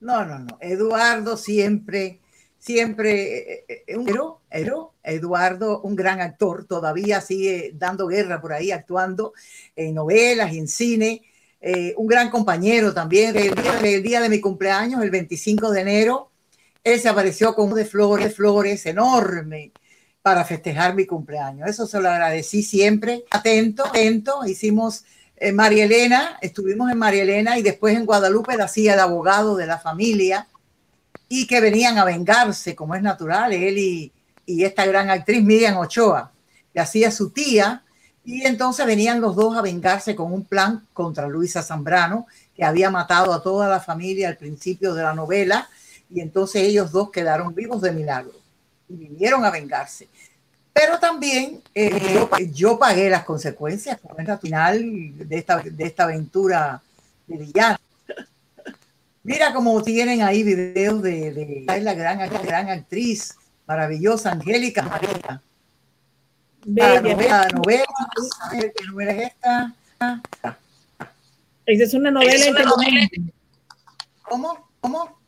No, no, no. Eduardo siempre, siempre, eh, eh, un héroe, héroe. Eduardo, un gran actor, todavía sigue dando guerra por ahí, actuando en novelas y en cine. Eh, un gran compañero también. El día, de mi cumpleaños, el 25 de enero, él se apareció con un de flores, flores enorme para festejar mi cumpleaños. Eso se lo agradecí siempre. Atento, atento. Hicimos en María Elena, estuvimos en María Elena y después en Guadalupe la hacía el abogado de la familia y que venían a vengarse, como es natural, él y, y esta gran actriz Miriam Ochoa, que hacía su tía, y entonces venían los dos a vengarse con un plan contra Luisa Zambrano, que había matado a toda la familia al principio de la novela, y entonces ellos dos quedaron vivos de milagro y vinieron a vengarse. Pero también eh, yo, pagué las consecuencias, como es la final de esta, de esta aventura de villano. Mira cómo tienen ahí videos de, de, la gran, gran actriz maravillosa, Angélica María. Bella. La novela, ¿qué novela es esta? Esa es una novela es en una Telemundo. ¿Cómo? ¿Cómo?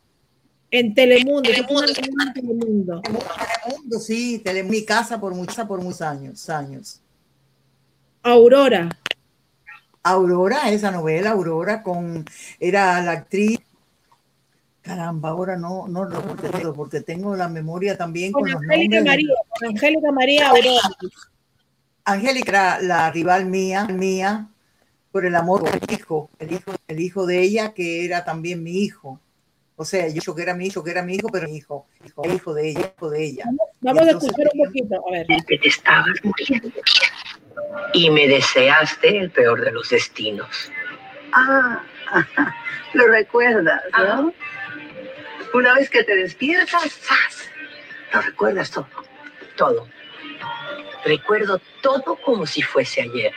En Telemundo. Telemundo. Es una Telemundo. Telemundo, sí, Tele, mi casa por muchos, por muchos años, años. Aurora. Aurora, esa novela, Aurora, con, era la actriz Caramba, ahora no, no lo recuerdo porque tengo la memoria también con, con los Angélica nombres. María, Angélica María Aurora. Angélica era la rival mía, mía, por el amor por el hijo, el hijo, el hijo de ella, que era también mi hijo. O sea, yo que era mi hijo, que era mi hijo, pero mi hijo, hijo, hijo de ella, hijo de ella. Vamos a escuchar un poquito, a ver. Que te estabas muriendo. Y me deseaste el peor de los destinos. Ah, <laughs> lo recuerdas, ¿no? Una vez que te despiertas, ¡zas! Lo recuerdas todo. Todo. Recuerdo todo como si fuese ayer.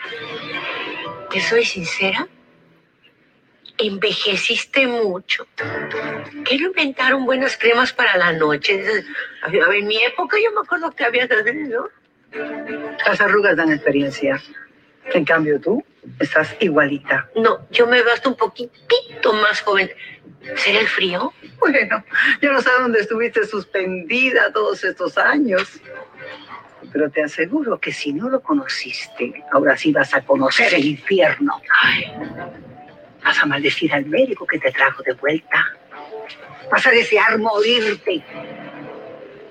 ¿Te soy sincera? Envejeciste mucho. Quiero inventaron buenas cremas para la noche. A ver, en mi época yo me acuerdo que había ¿no? Las arrugas dan experiencia. En cambio tú estás igualita. No, yo me veo hasta un poquitito más joven. ¿Será el frío? Bueno, yo no sé dónde estuviste suspendida todos estos años. Pero te aseguro que si no lo conociste, ahora sí vas a conocer el infierno. Ay, Vas a maldecir al médico que te trajo de vuelta. Vas a desear morirte.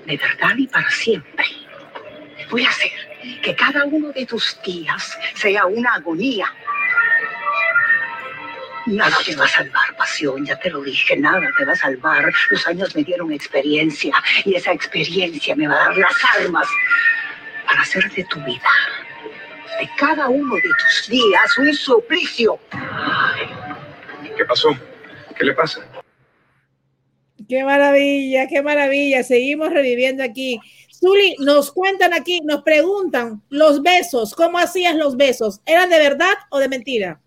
De verdad y para siempre. Voy a hacer que cada uno de tus días sea una agonía. Nada te va a salvar, pasión, ya te lo dije, nada te va a salvar. Los años me dieron experiencia y esa experiencia me va a dar las armas para hacer de tu vida, de cada uno de tus días, un suplicio. ¿Qué pasó? ¿Qué le pasa? Qué maravilla, qué maravilla. Seguimos reviviendo aquí. Zuli, nos cuentan aquí, nos preguntan los besos, ¿cómo hacías los besos? ¿Eran de verdad o de mentira?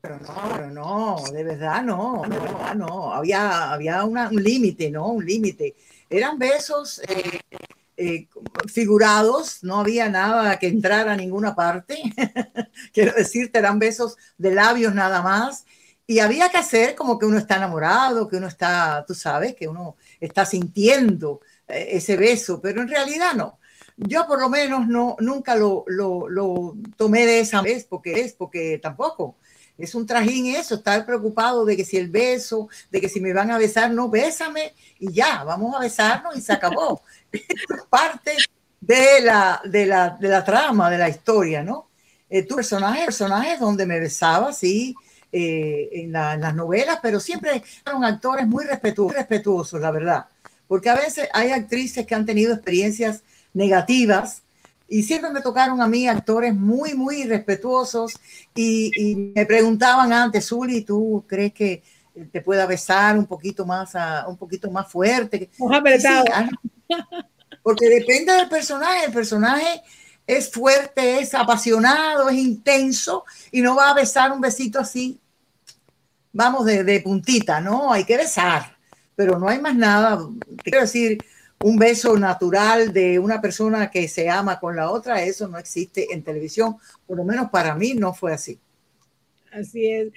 Pero no, pero no, de verdad no, de verdad no. Había, había una- un límite, ¿no? Un límite. Eran besos eh, eh, figurados, no había nada que entrara a ninguna parte. <laughs> Quiero decirte, eran besos de labios nada más. Y había que hacer como que uno está enamorado, que uno está, tú sabes, que uno está sintiendo eh, ese beso, pero en realidad no. Yo por lo menos no, nunca lo, lo, lo tomé de esa vez, porque es, porque tampoco. Es un trajín eso, estar preocupado de que si el beso, de que si me van a besar, no, bésame y ya, vamos a besarnos y se acabó. <laughs> es parte de la, de, la, de la trama, de la historia, ¿no? Eh, tu personaje, personajes donde me besaba, sí, eh, en, la- en las novelas, pero siempre fueron actores muy respetuosos, respetuosos, la verdad. Porque a veces hay actrices que han tenido experiencias negativas y siempre me tocaron a mí actores muy, muy respetuosos y, y me preguntaban antes, Zuli, ¿tú crees que te pueda besar un poquito más, a, un poquito más fuerte. porque depende del personaje. El personaje es fuerte, es apasionado, es intenso y no va a besar un besito así. Vamos de, de puntita, no, hay que besar, pero no hay más nada. Quiero decir, un beso natural de una persona que se ama con la otra, eso no existe en televisión, por lo menos para mí no fue así. Así es.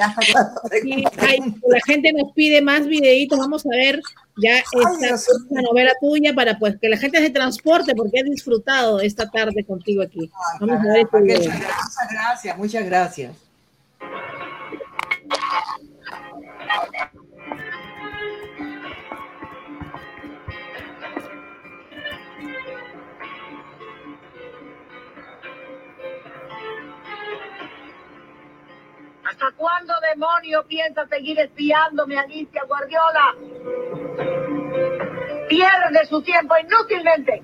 la gente nos pide más videitos, vamos a ver ya esta, novela tuya para pues que la gente se transporte porque ha disfrutado esta tarde contigo aquí. Vamos a ver este Muchas gracias, muchas gracias. ¿Hasta cuándo, demonio, piensa seguir espiándome, Alicia Guardiola? Pierde su tiempo inútilmente.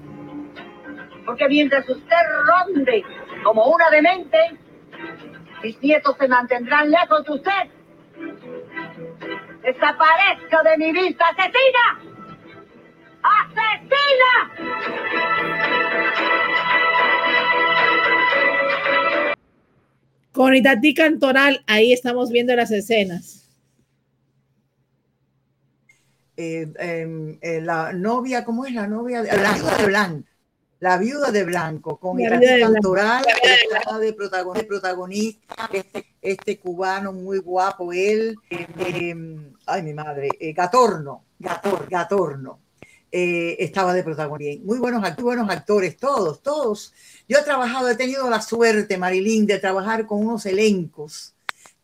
Porque mientras usted ronde como una demente, mis nietos se mantendrán lejos de usted. Desaparezca de mi vista, asesina. ¡Asesina! Con Itatí Cantoral, ahí estamos viendo las escenas. Eh, em, eh, la novia, ¿cómo es la novia? De, la viuda de Blanco. La viuda de Blanco, con Itatí Cantoral, de protagonista, este, este, cubano muy guapo, él, em, ay mi madre, eh, Gatorno, Gator, Gatorno. estaba de protagonista. Muy buenos, muy buenos actores, todos, todos yo he trabajado, he tenido la suerte, Marilyn, de trabajar con unos elencos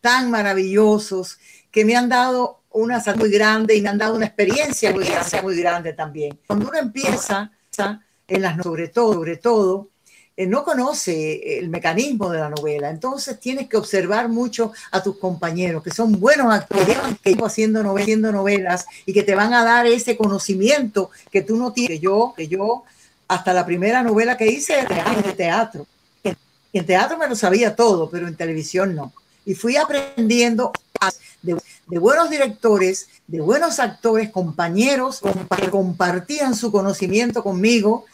tan maravillosos que me han dado una salud muy grande y me han dado una experiencia muy grande, muy grande también. Cuando uno empieza, en las, sobre todo, sobre todo, eh, no conoce el mecanismo de la novela, entonces tienes que observar mucho a tus compañeros, que son buenos actores, que llevan haciendo novelas, haciendo novelas y que te van a dar ese conocimiento que tú no tienes. Yo, que yo hasta la primera novela que hice de teatro. En teatro me lo sabía todo, pero en televisión no. Y fui aprendiendo de, buenos directores, de buenos actores, compañeros que compartían su conocimiento conmigo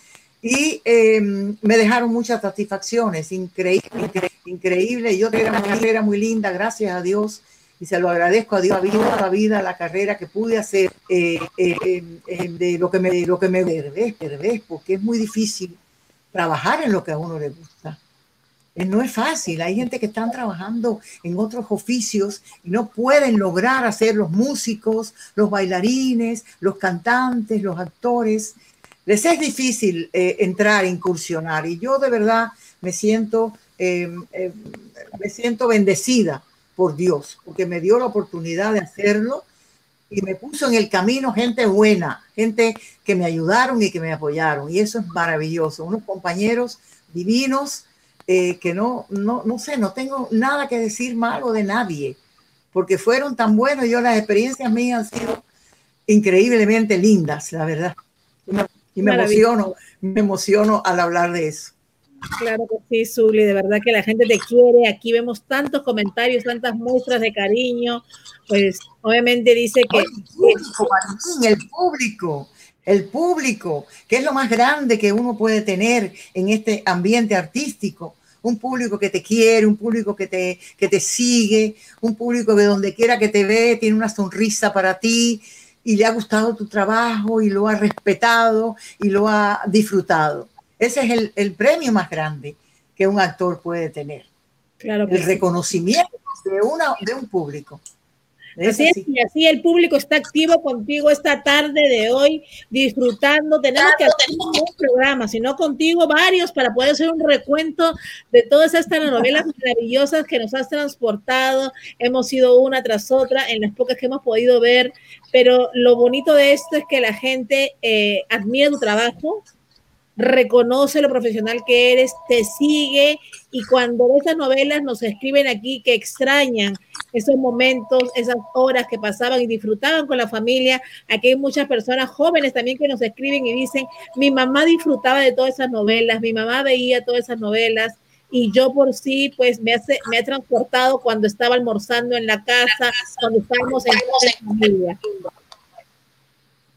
y em, me dejaron muchas satisfacciones. Increíble, increíble. Yo era una carrera muy linda, gracias a Dios y se lo agradezco a Dios toda la vida la carrera que pude hacer eh, eh, de lo que me lo que me ves, porque es muy difícil trabajar en lo que a uno le gusta. Eh, no es fácil, hay gente que están trabajando en otros oficios y no pueden lograr hacer los músicos, los bailarines, los cantantes, los actores. Les es difícil entrar, incursionar y yo de verdad me siento, me siento bendecida por Dios, porque me dio la oportunidad de hacerlo y me puso en el camino gente buena, gente que me ayudaron y que me apoyaron. Y eso es maravilloso. Unos compañeros divinos eh, que no, no, no sé, no tengo nada que decir malo de nadie, porque fueron tan buenos. Yo las experiencias mías han sido increíblemente lindas, la verdad. Y me emociono, me emociono al hablar de eso. Claro que sí, Zuli, de verdad que la gente te quiere. Aquí vemos tantos comentarios, tantas muestras de cariño. Pues obviamente dice que... el público, el público, que es lo más grande que uno puede tener en este ambiente artístico. Un público que te quiere, un público que te, que te sigue, un público de donde quiera que te ve, tiene una sonrisa para ti y le ha gustado tu trabajo y lo ha respetado y lo ha disfrutado. Ese es el, premio más grande que un actor puede tener. Claro el reconocimiento de, una, de un público. así es, y así el público está activo contigo esta tarde de hoy, disfrutando. Tenemos que hacer un programa, si no contigo, varios, para poder hacer un recuento de todas estas novelas <laughs> maravillosas que nos has transportado. Hemos sido una tras otra en las pocas que hemos podido ver, pero lo bonito de esto es que la gente eh, admira tu trabajo, reconoce lo profesional que eres, te sigue y cuando esas novelas nos escriben aquí que extrañan esos momentos, esas horas que pasaban y disfrutaban con la familia, aquí hay muchas personas jóvenes también que nos escriben y dicen, mi mamá disfrutaba de todas esas novelas, mi mamá veía todas esas novelas y yo por sí, pues me, hace, me he transportado cuando estaba almorzando en la casa, cuando estábamos en familia.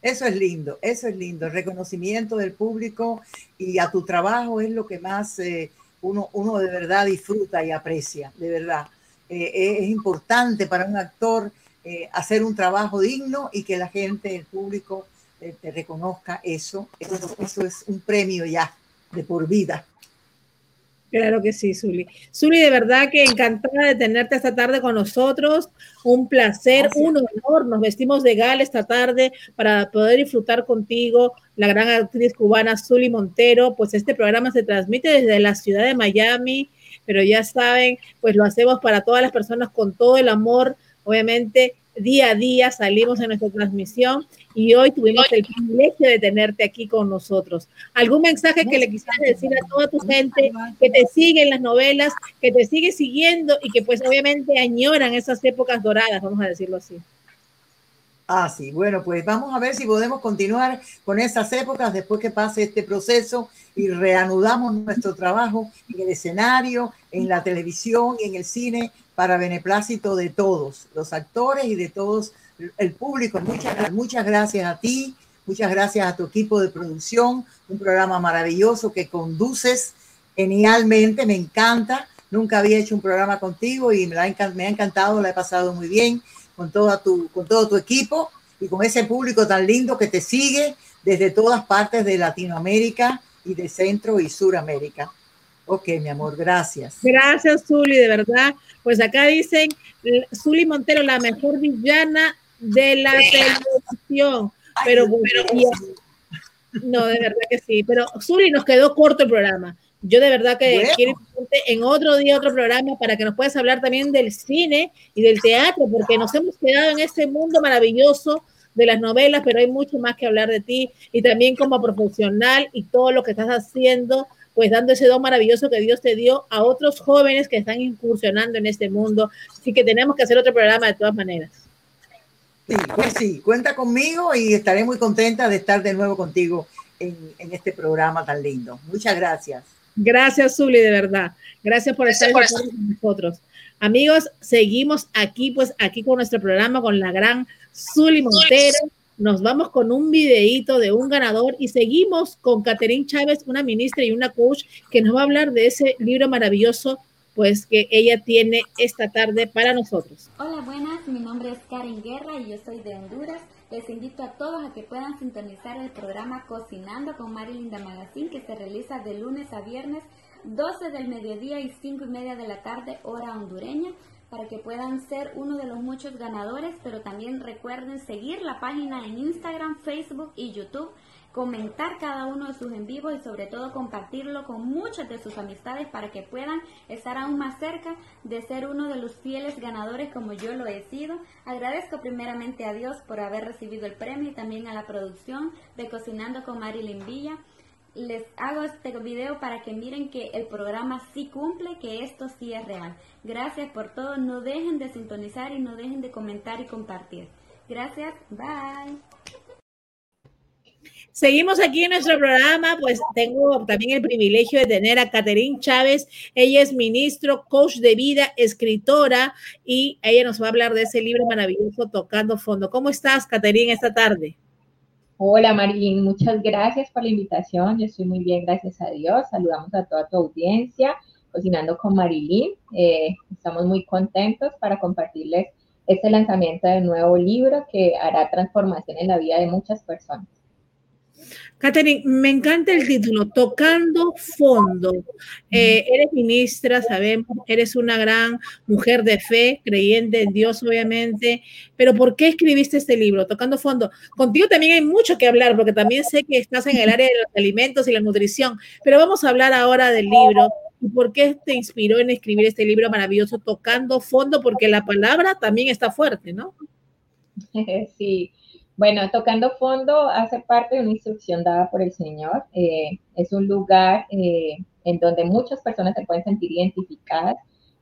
Eso es lindo, eso es lindo. El reconocimiento del público y a tu trabajo es lo que más eh, uno, uno de verdad disfruta y aprecia, de verdad. Eh, es importante para un actor eh, hacer un trabajo digno y que la gente, el público, te reconozca eso. eso. Eso es un premio ya de por vida. Claro que sí, Zuli. Zuli, de verdad que encantada de tenerte esta tarde con nosotros. Un placer, un honor. Nos vestimos de gala esta tarde para poder disfrutar contigo, la gran actriz cubana Zuli Montero. Pues este programa se transmite desde la ciudad de Miami, pero ya saben, pues lo hacemos para todas las personas con todo el amor, obviamente día a día salimos en nuestra transmisión y hoy tuvimos el privilegio de tenerte aquí con nosotros. ¿Algún mensaje que le quisieras decir a toda tu gente que te sigue en las novelas, que te sigue siguiendo y que pues obviamente añoran esas épocas doradas, vamos a decirlo así? Ah, sí, bueno, pues vamos a ver si podemos continuar con esas épocas después que pase este proceso y reanudamos nuestro trabajo en el escenario, en la televisión y en el cine para beneplácito de todos, los actores y de todos el público. Muchas, muchas gracias a ti, muchas gracias a tu equipo de producción, un programa maravilloso que conduces genialmente, me encanta. Nunca había hecho un programa contigo y me ha, encantado, la he pasado muy bien con, toda tu, con todo tu equipo y con ese público tan lindo que te sigue desde todas partes de Latinoamérica y de Centro y Suramérica. Ok, mi amor, gracias. Gracias, Zuli, de verdad. Pues acá dicen, Zuli Montero, la mejor villana de la televisión. Pero, no, de verdad que sí. Pero Zuli nos quedó corto el programa. Yo de verdad que quiero en otro día otro programa para que nos puedas hablar también del cine y del teatro, porque nos hemos quedado en este mundo maravilloso de las novelas, pero hay mucho más que hablar de ti y también como profesional y todo lo que estás haciendo pues dando ese don maravilloso que Dios te dio a otros jóvenes que están incursionando en este mundo. Así que tenemos que hacer otro programa de todas maneras. Sí, pues sí, cuenta conmigo y estaré muy contenta de estar de nuevo contigo en, en este programa tan lindo. Muchas gracias. Gracias, Zuli, de verdad. Gracias por estar con nosotros. Amigos, seguimos aquí, pues aquí con nuestro programa con la gran Zuli Montero nos vamos con un videíto de un ganador y seguimos con Caterín Chávez, una ministra y una coach que nos va a hablar de ese libro maravilloso pues que ella tiene esta tarde para nosotros. Hola, buenas, mi nombre es Karen Guerra y yo soy de Honduras. Les invito a todos a que puedan sintonizar el programa Cocinando con Marilinda Magazine que se realiza de lunes a viernes, 12 del mediodía y 5 y media de la tarde, hora hondureña para que puedan ser uno de los muchos ganadores, pero también recuerden seguir la página en Instagram, Facebook y YouTube, comentar cada uno de sus en vivo y sobre todo compartirlo con muchas de sus amistades para que puedan estar aún más cerca de ser uno de los fieles ganadores como yo lo he sido. Agradezco primeramente a Dios por haber recibido el premio y también a la producción de Cocinando con Marilyn Villa les hago este video para que miren que el programa sí cumple, que esto sí es real. Gracias por todo, no dejen de sintonizar y no dejen de comentar y compartir. Gracias, bye. Seguimos aquí en nuestro programa, pues tengo también el privilegio de tener a Caterín Chávez. Ella es ministro, coach de vida, escritora y ella nos va a hablar de ese libro maravilloso, Tocando Fondo. ¿Cómo estás, Caterín, esta tarde? Hola Marilyn, muchas gracias por la invitación. Yo estoy muy bien, gracias a Dios. Saludamos a toda tu audiencia, cocinando con Marilyn. Eh, estamos muy contentos para compartirles este lanzamiento del nuevo libro que hará transformación en la vida de muchas personas. Catherine, me encanta el título, Tocando Fondo. Eh, eres ministra, sabemos, eres una gran mujer de fe, creyente en Dios, obviamente, pero ¿por qué escribiste este libro, Tocando Fondo? Contigo también hay mucho que hablar, porque también sé que estás en el área de los alimentos y la nutrición, pero vamos a hablar ahora del libro. ¿Y por qué te inspiró en escribir este libro maravilloso, Tocando Fondo? Porque la palabra también está fuerte, ¿no? <laughs> Sí, bueno, tocando fondo hace parte de una instrucción dada por el Señor. Eh, es un lugar eh, en donde muchas personas se pueden sentir identificadas,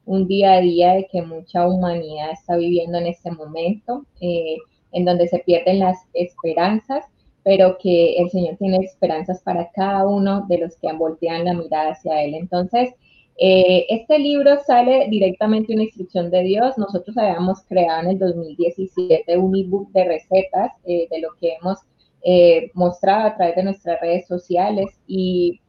un día a día de que mucha humanidad está viviendo en este momento, eh, en donde se pierden las esperanzas, pero que el Señor tiene esperanzas para cada uno de los que voltean la mirada hacia Él. Entonces, Eh, este libro sale directamente una instrucción de Dios. Nosotros habíamos creado en el 2017 un ebook de recetas eh, de lo que hemos eh, mostrado a través de nuestras redes sociales y,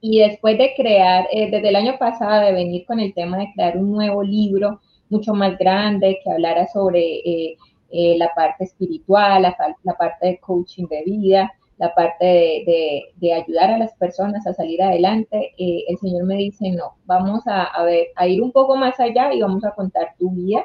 y después de crear, desde el año pasado, de venir con el tema de crear un nuevo libro mucho más grande que hablara sobre la parte espiritual, la parte de coaching de vida, la parte de, ayudar a las personas a salir adelante, eh, el Señor me dice, no, vamos a, ver, a ir un poco más allá y vamos a contar tu vida.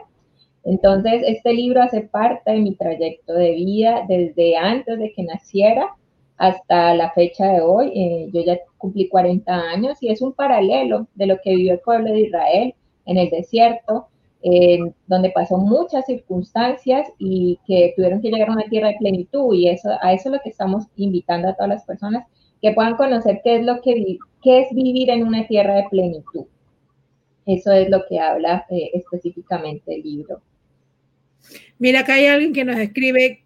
Entonces, este libro hace parte de mi trayecto de vida desde antes de que naciera hasta la fecha de hoy. Eh, yo ya cumplí 40 años y es un paralelo de lo que vivió el pueblo de Israel en el desierto, donde pasó muchas circunstancias y que tuvieron que llegar a una tierra de plenitud y eso, a eso es lo que estamos invitando a todas las personas, que puedan conocer qué es lo que qué es vivir en una tierra de plenitud. Eso es lo que habla eh, específicamente el libro. Mira, acá hay alguien que nos escribe,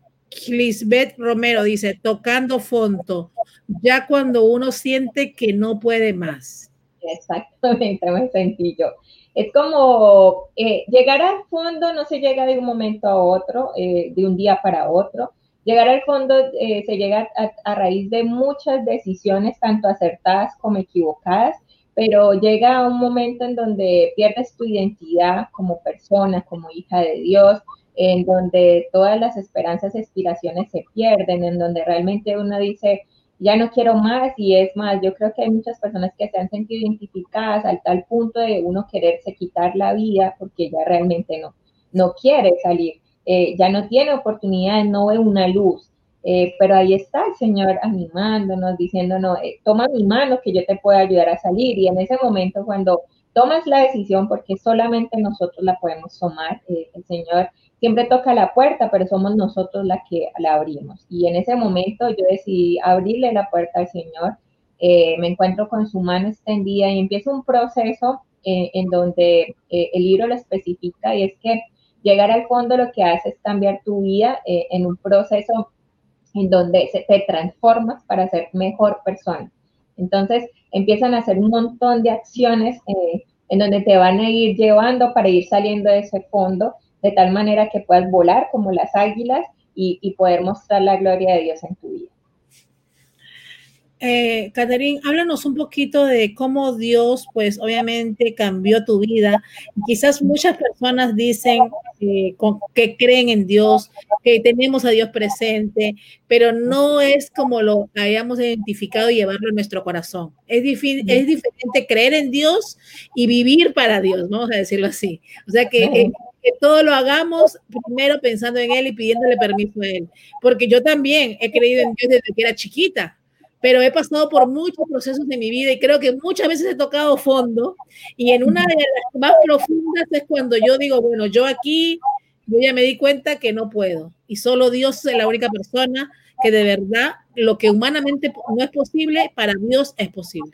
Lisbeth Romero dice, tocando fondo, ya cuando uno siente que no puede más. Exactamente, muy sencillo. Es como eh, llegar al fondo no se llega de un momento a otro, eh, de un día para otro. Llegar al fondo eh, se llega a, raíz de muchas decisiones, tanto acertadas como equivocadas, pero llega un momento en donde pierdes tu identidad como persona, como hija de Dios, en donde todas las esperanzas y aspiraciones se pierden, en donde realmente uno dice, ya no quiero más y es más, yo creo que hay muchas personas que se han sentido identificadas al tal punto de uno quererse quitar la vida porque ya realmente no, no quiere salir, eh, ya no tiene oportunidad, no ve una luz. Eh, pero ahí está el Señor animándonos, diciéndonos, eh, toma mi mano que yo te puedo ayudar a salir. Y en ese momento cuando tomas la decisión, porque solamente nosotros la podemos tomar, el Señor siempre toca la puerta, pero somos nosotros las que la abrimos. Y en ese momento yo decidí abrirle la puerta al Señor, eh, me encuentro con su mano extendida y empiezo un proceso eh, en donde eh, el libro lo especifica y es que llegar al fondo lo que hace es cambiar tu vida en un proceso en donde se, te transformas para ser mejor persona. Entonces empiezan a hacer un montón de acciones en donde te van a ir llevando para ir saliendo de ese fondo de tal manera que puedas volar como las águilas y, poder mostrar la gloria de Dios en tu vida. Eh, Catherine, háblanos un poquito de cómo Dios, pues obviamente cambió tu vida. Quizás muchas personas dicen eh, que creen en Dios, que tenemos a Dios presente, pero no es como lo hayamos identificado y llevarlo en nuestro corazón. Es, es diferente creer en Dios y vivir para Dios, vamos a decirlo así. O sea que eh, que todo lo hagamos primero pensando en Él y pidiéndole permiso a Él. Porque yo también he creído en Dios desde que era chiquita, pero he pasado por muchos procesos de mi vida y creo que muchas veces he tocado fondo y en una de las más profundas es cuando yo digo, bueno, yo aquí, yo ya me di cuenta que no puedo y solo Dios es la única persona que de verdad lo que humanamente no es posible, para Dios es posible.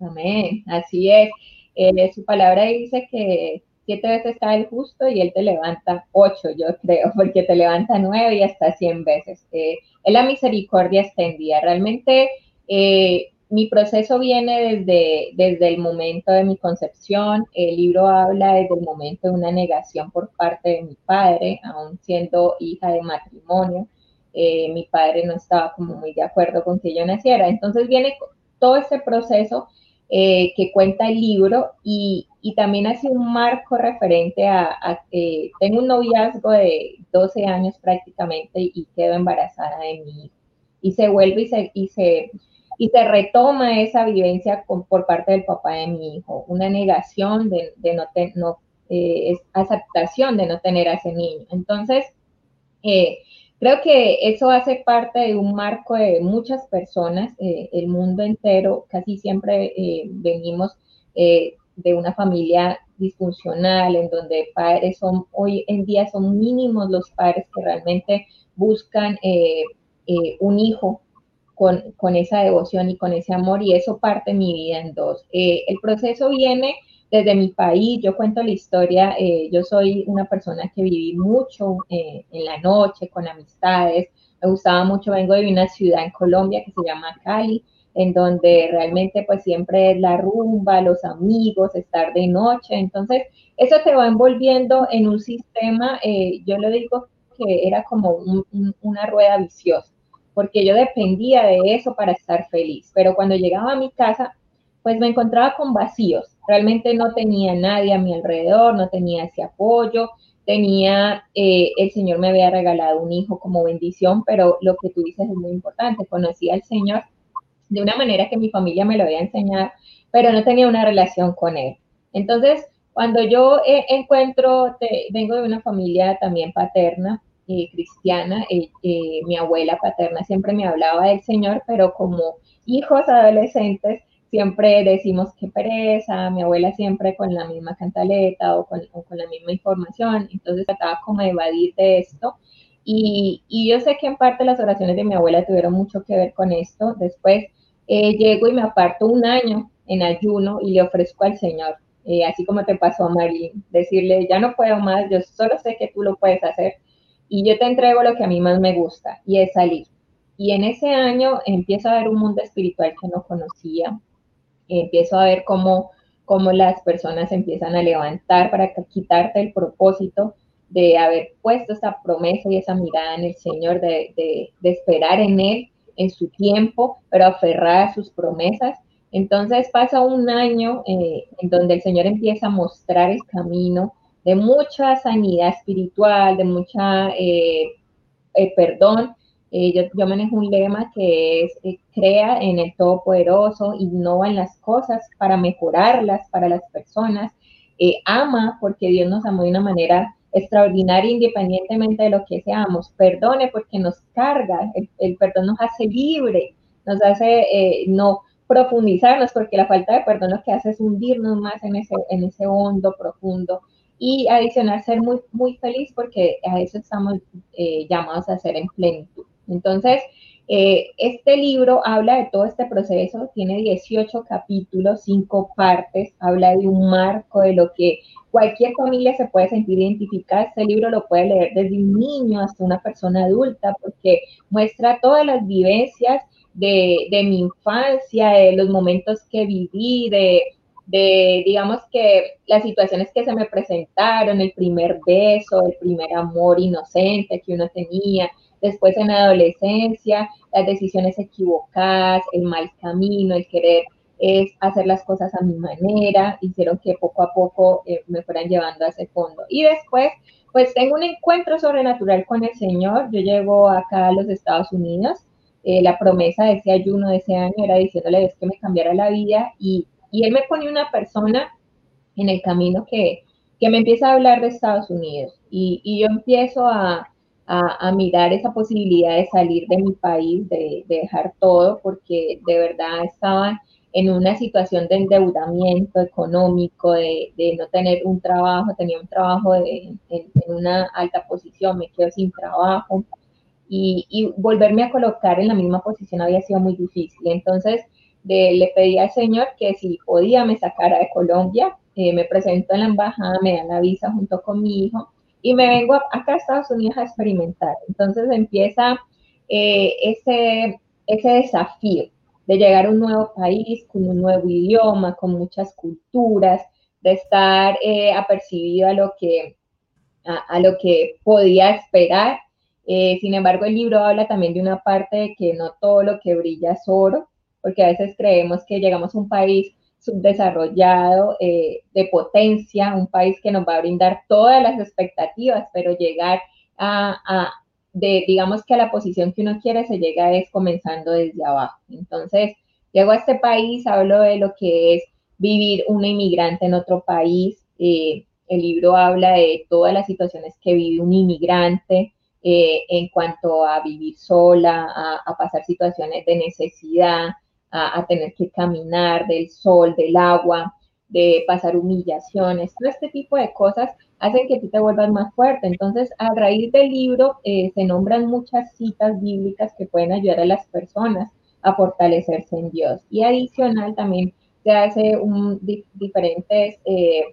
Amén, así es. Eh, su palabra dice que siete veces cae el justo y él te levanta ocho, yo creo, porque te levanta nueve y hasta cien veces. Eh, es la misericordia extendida. Realmente eh, mi proceso viene desde, desde el momento de mi concepción. El libro habla desde el momento de una negación por parte de mi padre, aún siendo hija de matrimonio. Eh, mi padre no estaba como muy de acuerdo con que yo naciera. Entonces viene todo ese proceso eh, que cuenta el libro y, y, también hace un marco referente a, que tengo un noviazgo de 12 años prácticamente y quedo embarazada de mi hijo. Y se vuelve y se, y se, y se retoma esa vivencia por parte del papá de mi hijo, una negación de, de no, tener, no eh, aceptación de no tener a ese niño. Entonces, eh, Creo que eso hace parte de un marco de muchas personas, eh, el mundo entero, casi siempre eh, venimos eh, de una familia disfuncional, en donde padres son, hoy en día son mínimos los padres que realmente buscan un hijo con, con, esa devoción y con ese amor, y eso parte mi vida en dos. el proceso viene desde mi país, yo cuento la historia, eh, yo soy una persona que viví mucho eh, en la noche con amistades, me gustaba mucho, vengo de una ciudad en Colombia que se llama Cali, en donde realmente pues siempre es la rumba, los amigos, estar de noche. Entonces, eso te va envolviendo en un sistema, eh, yo le digo que era como una rueda viciosa, porque yo dependía de eso para estar feliz. Pero cuando llegaba a mi casa, pues me encontraba con vacíos. Realmente no tenía nadie a mi alrededor, no tenía ese apoyo, tenía, eh, el Señor me había regalado un hijo como bendición, pero lo que tú dices es muy importante, conocí al Señor de una manera que mi familia me lo había enseñado, pero no tenía una relación con Él. Entonces, cuando yo eh, encuentro, vengo de una familia también paterna, eh, cristiana, mi abuela paterna siempre me hablaba del Señor, pero como hijos adolescentes, siempre decimos que pereza, mi abuela siempre con la misma cantaleta o con, la misma información, entonces trataba como de evadir de esto. Y, yo sé que en parte las oraciones de mi abuela tuvieron mucho que ver con esto. Después eh, llego y me aparto un año en ayuno y le ofrezco al Señor, eh, así como te pasó a Marilyn, decirle, ya no puedo más, yo solo sé que tú lo puedes hacer y yo te entrego lo que a mí más me gusta y es salir. Y en ese año empiezo a ver un mundo espiritual que no conocía, empiezo a ver cómo, cómo las personas empiezan a levantar para quitarte el propósito de haber puesto esa promesa y esa mirada en el Señor, de, de, esperar en Él, en su tiempo, pero aferrar a sus promesas. Entonces pasa un año eh, en donde el Señor empieza a mostrar el camino de mucha sanidad espiritual, de mucha eh, eh, perdón, eh, yo, manejo un lema que es eh, crea en el Todopoderoso, innova en las cosas para mejorarlas para las personas, eh, ama porque Dios nos amó de una manera extraordinaria independientemente de lo que seamos, perdone porque nos carga, el, perdón nos hace libre, nos hace no profundizarnos porque la falta de perdón lo que hace es hundirnos más en ese, en ese hondo profundo. Y adicional ser muy, muy feliz porque a eso estamos llamados a ser en plenitud. Entonces, eh, este libro habla de todo este proceso, tiene 18 capítulos, 5 partes, habla de un marco de lo que cualquier familia se puede sentir identificada. Este libro lo puede leer desde un niño hasta una persona adulta porque muestra todas las vivencias de, mi infancia, de los momentos que viví, de, de, digamos que las situaciones que se me presentaron, el primer beso, el primer amor inocente que uno tenía, después en la adolescencia, las decisiones equivocadas, el mal camino, el querer es hacer las cosas a mi manera, hicieron que poco a poco eh, me fueran llevando a ese fondo. Y después, pues tengo un encuentro sobrenatural con el Señor. Yo llego acá a los Estados Unidos. Eh, la promesa de ese ayuno de ese año era diciéndole es que me cambiara la vida y, y él me pone una persona en el camino que, que me empieza a hablar de Estados Unidos y, y yo empiezo a, a, mirar esa posibilidad de salir de mi país, de, dejar todo, porque de verdad estaba en una situación de endeudamiento económico, de, no tener un trabajo, tenía un trabajo en, una alta posición, me quedo sin trabajo y, volverme a colocar en la misma posición había sido muy difícil. Entonces le pedí al Señor que si podía me sacara de Colombia, eh, me presento en la embajada, me dan la visa junto con mi hijo y me vengo acá a Estados Unidos a experimentar. Entonces empieza eh, ese, ese desafío de llegar a un nuevo país con un nuevo idioma, con muchas culturas, de estar eh, apercibido a lo que, a, lo que podía esperar. Eh, sin embargo, el libro habla también de una parte de que no todo lo que brilla es oro, porque a veces creemos que llegamos a un país subdesarrollado, eh, de potencia, un país que nos va a brindar todas las expectativas, pero llegar a, de, digamos que a la posición que uno quiere se llega es comenzando desde abajo. Entonces, llego a este país, hablo de lo que es vivir una inmigrante en otro país. Eh, el libro habla de todas las situaciones que vive un inmigrante eh, en cuanto a vivir sola, a pasar situaciones de necesidad, a, tener que caminar del sol, del agua, de pasar humillaciones, todo este tipo de cosas hacen que tú te vuelvas más fuerte. Entonces, a raíz del libro eh, se nombran muchas citas bíblicas que pueden ayudar a las personas a fortalecerse en Dios. Y adicional también se hace un, diferentes, eh,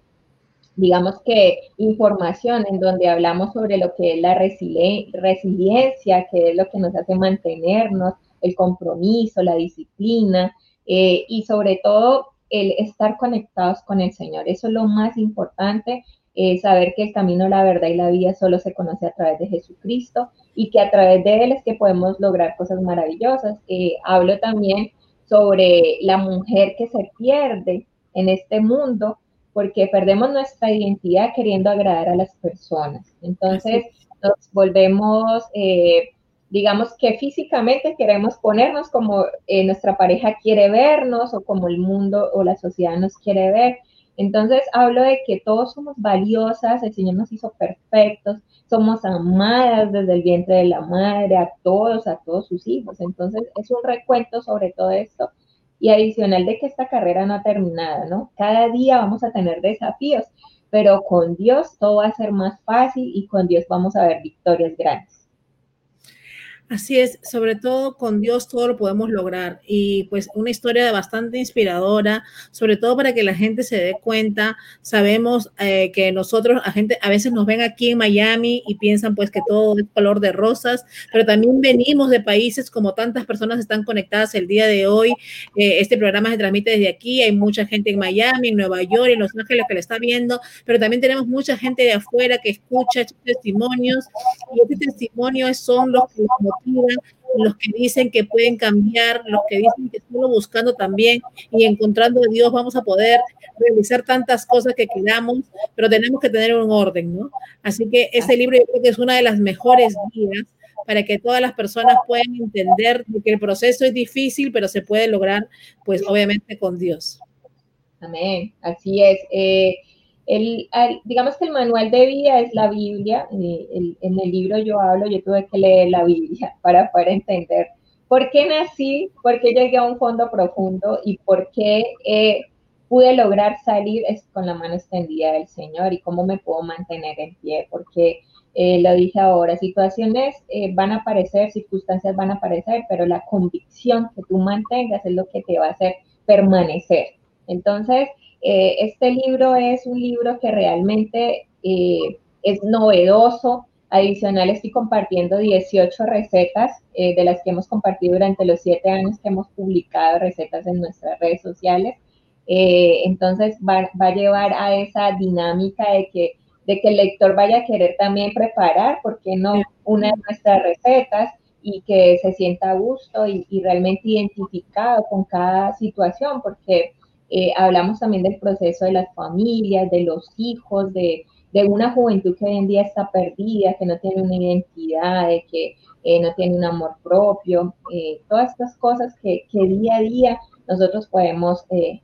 digamos que, información en donde hablamos sobre lo que es la resiliencia, que es lo que nos hace mantenernos, el compromiso, la disciplina eh, y sobre todo el estar conectados con el Señor. Eso es lo más importante, eh, saber que el camino, la verdad y la vida solo se conoce a través de Jesucristo y que a través de Él es que podemos lograr cosas maravillosas. Eh, hablo también sobre la mujer que se pierde en este mundo porque perdemos nuestra identidad queriendo agradar a las personas. Entonces nos volvemos, eh, digamos que físicamente queremos ponernos como eh, nuestra pareja quiere vernos o como el mundo o la sociedad nos quiere ver. Entonces hablo de que todos somos valiosas, el Señor nos hizo perfectos, somos amadas desde el vientre de la madre, a todos, a todos sus hijos. Entonces es un recuento sobre todo esto y adicional de que esta carrera no ha terminado, ¿no? Cada día vamos a tener desafíos, pero con Dios todo va a ser más fácil y con Dios vamos a ver victorias grandes. Así es, sobre todo con Dios todo lo podemos lograr y pues una historia bastante inspiradora, sobre todo para que la gente se dé cuenta. Sabemos eh, que nosotros, a gente, a veces nos ven aquí en Miami y piensan pues que todo es color de rosas, pero también venimos de países como tantas personas están conectadas el día de hoy. Eh, este programa se transmite desde aquí, hay mucha gente en Miami, en Nueva York, en Los Ángeles que le está viendo, pero también tenemos mucha gente de afuera que escucha estos testimonios y este testimonio son los que los que dicen que pueden cambiar, los que dicen que solo buscando también y encontrando a Dios vamos a poder realizar tantas cosas que queramos, pero tenemos que tener un orden, ¿no? Así que este libro yo creo que es una de las mejores guías para que todas las personas puedan entender que el proceso es difícil, pero se puede lograr, pues obviamente con Dios. Amén, así es. Eh, el, digamos que el manual de vida es la Biblia. Eh, en el libro yo hablo, yo tuve que leer la Biblia <laughs> para poder entender por qué nací, por qué llegué a un fondo profundo y por qué eh, pude lograr salir con la mano extendida del Señor y cómo me puedo mantener en pie, porque eh, lo dije ahora, situaciones van a aparecer, circunstancias van a aparecer, pero la convicción que tú mantengas es lo que te va a hacer permanecer. Entonces, eh, este libro es un libro que realmente eh, es novedoso. Adicional, estoy compartiendo 18 recetas eh, de las que hemos compartido durante los siete años que hemos publicado recetas en nuestras redes sociales. entonces, va, va, a llevar a esa dinámica de que, de que el lector vaya a querer también preparar, ¿por qué no? Una de nuestras recetas y que se sienta a gusto y, y realmente identificado con cada situación, porque eh, hablamos también del proceso de las familias, de los hijos, de, una juventud que hoy en día está perdida, que no tiene una identidad, de que eh, no tiene un amor propio, eh, todas estas cosas que, día a día nosotros podemos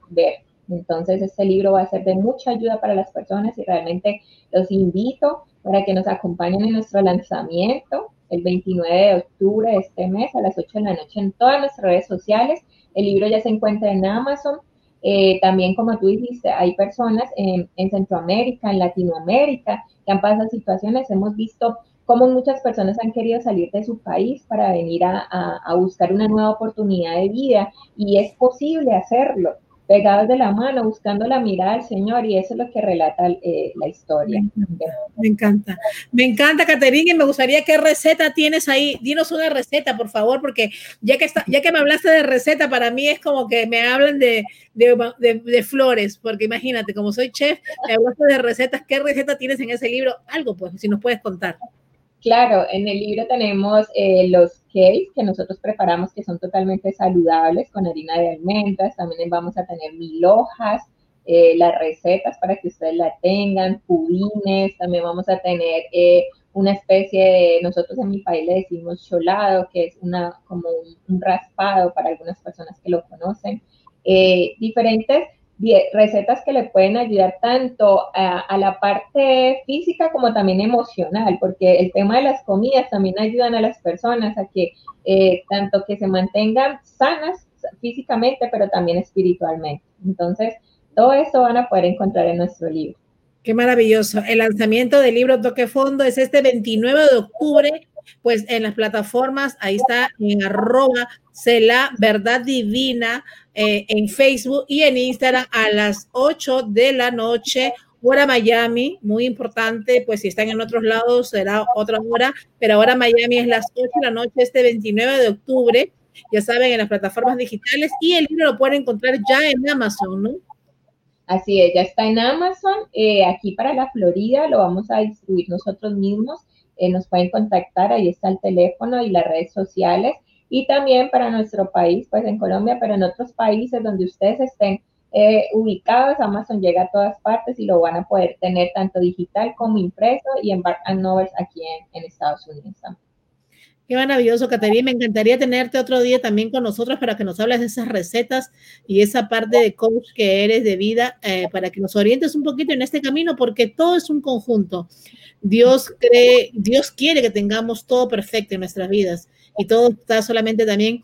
ver. Entonces, este libro va a ser de mucha ayuda para las personas y realmente los invito para que nos acompañen en nuestro lanzamiento el 29 de octubre de este mes a las 8 de la noche en todas nuestras redes sociales. El libro ya se encuentra en Amazon, eh, también, como tú dijiste, hay personas en, Centroamérica, en Latinoamérica, que han pasado situaciones. Hemos visto cómo muchas personas han querido salir de su país para venir a buscar una nueva oportunidad de vida y es posible hacerlo pegados de la mano, buscando la mirada del Señor, y eso es lo que relata eh, la historia. Me encanta, me encanta, Caterina, y me gustaría qué receta tienes ahí. Dinos una receta, por favor, porque ya que, está, ya que me hablaste de receta, para mí es como que me hablan de, de, flores, porque imagínate, como soy chef, me hablaste de recetas, ¿qué receta tienes en ese libro? Algo, pues, si nos puedes contar. Claro, en el libro tenemos eh, los cakes que nosotros preparamos que son totalmente saludables con harina de almendras. También vamos a tener mil hojas, eh, las recetas para que ustedes la tengan, pudines. También vamos a tener eh, una especie de, nosotros en mi país le decimos cholado, que es una como un, raspado para algunas personas que lo conocen. diferentes recetas que le pueden ayudar tanto a, la parte física como también emocional, porque el tema de las comidas también ayudan a las personas a que eh, tanto que se mantengan sanas físicamente, pero también espiritualmente. Entonces, todo esto van a poder encontrar en nuestro libro. Qué maravilloso. El lanzamiento del libro Toque Fondo es este 29 de octubre, pues en las plataformas, ahí está en arroba, la verdad divina, eh, en Facebook y en Instagram a las 8 de la noche, hora Miami, muy importante, pues si están en otros lados será otra hora, pero ahora Miami es las 8 de la noche este 29 de octubre. ya saben, en las plataformas digitales y el libro lo pueden encontrar ya en Amazon, ¿no? Así es, ya está en Amazon. Eh, aquí para la Florida lo vamos a distribuir nosotros mismos. Eh, nos pueden contactar, ahí está el teléfono y las redes sociales. Y también para nuestro país, pues en Colombia, pero en otros países donde ustedes estén eh, ubicados, Amazon llega a todas partes y lo van a poder tener tanto digital como impreso y en Bark Novels aquí en, en Estados Unidos también. Qué maravilloso, Caterina. Me encantaría tenerte otro día también con nosotros para que nos hables de esas recetas y esa parte de coach que eres de vida, eh, para que nos orientes un poquito en este camino, porque todo es un conjunto. Dios cree, Dios quiere que tengamos todo perfecto en nuestras vidas y todo está solamente también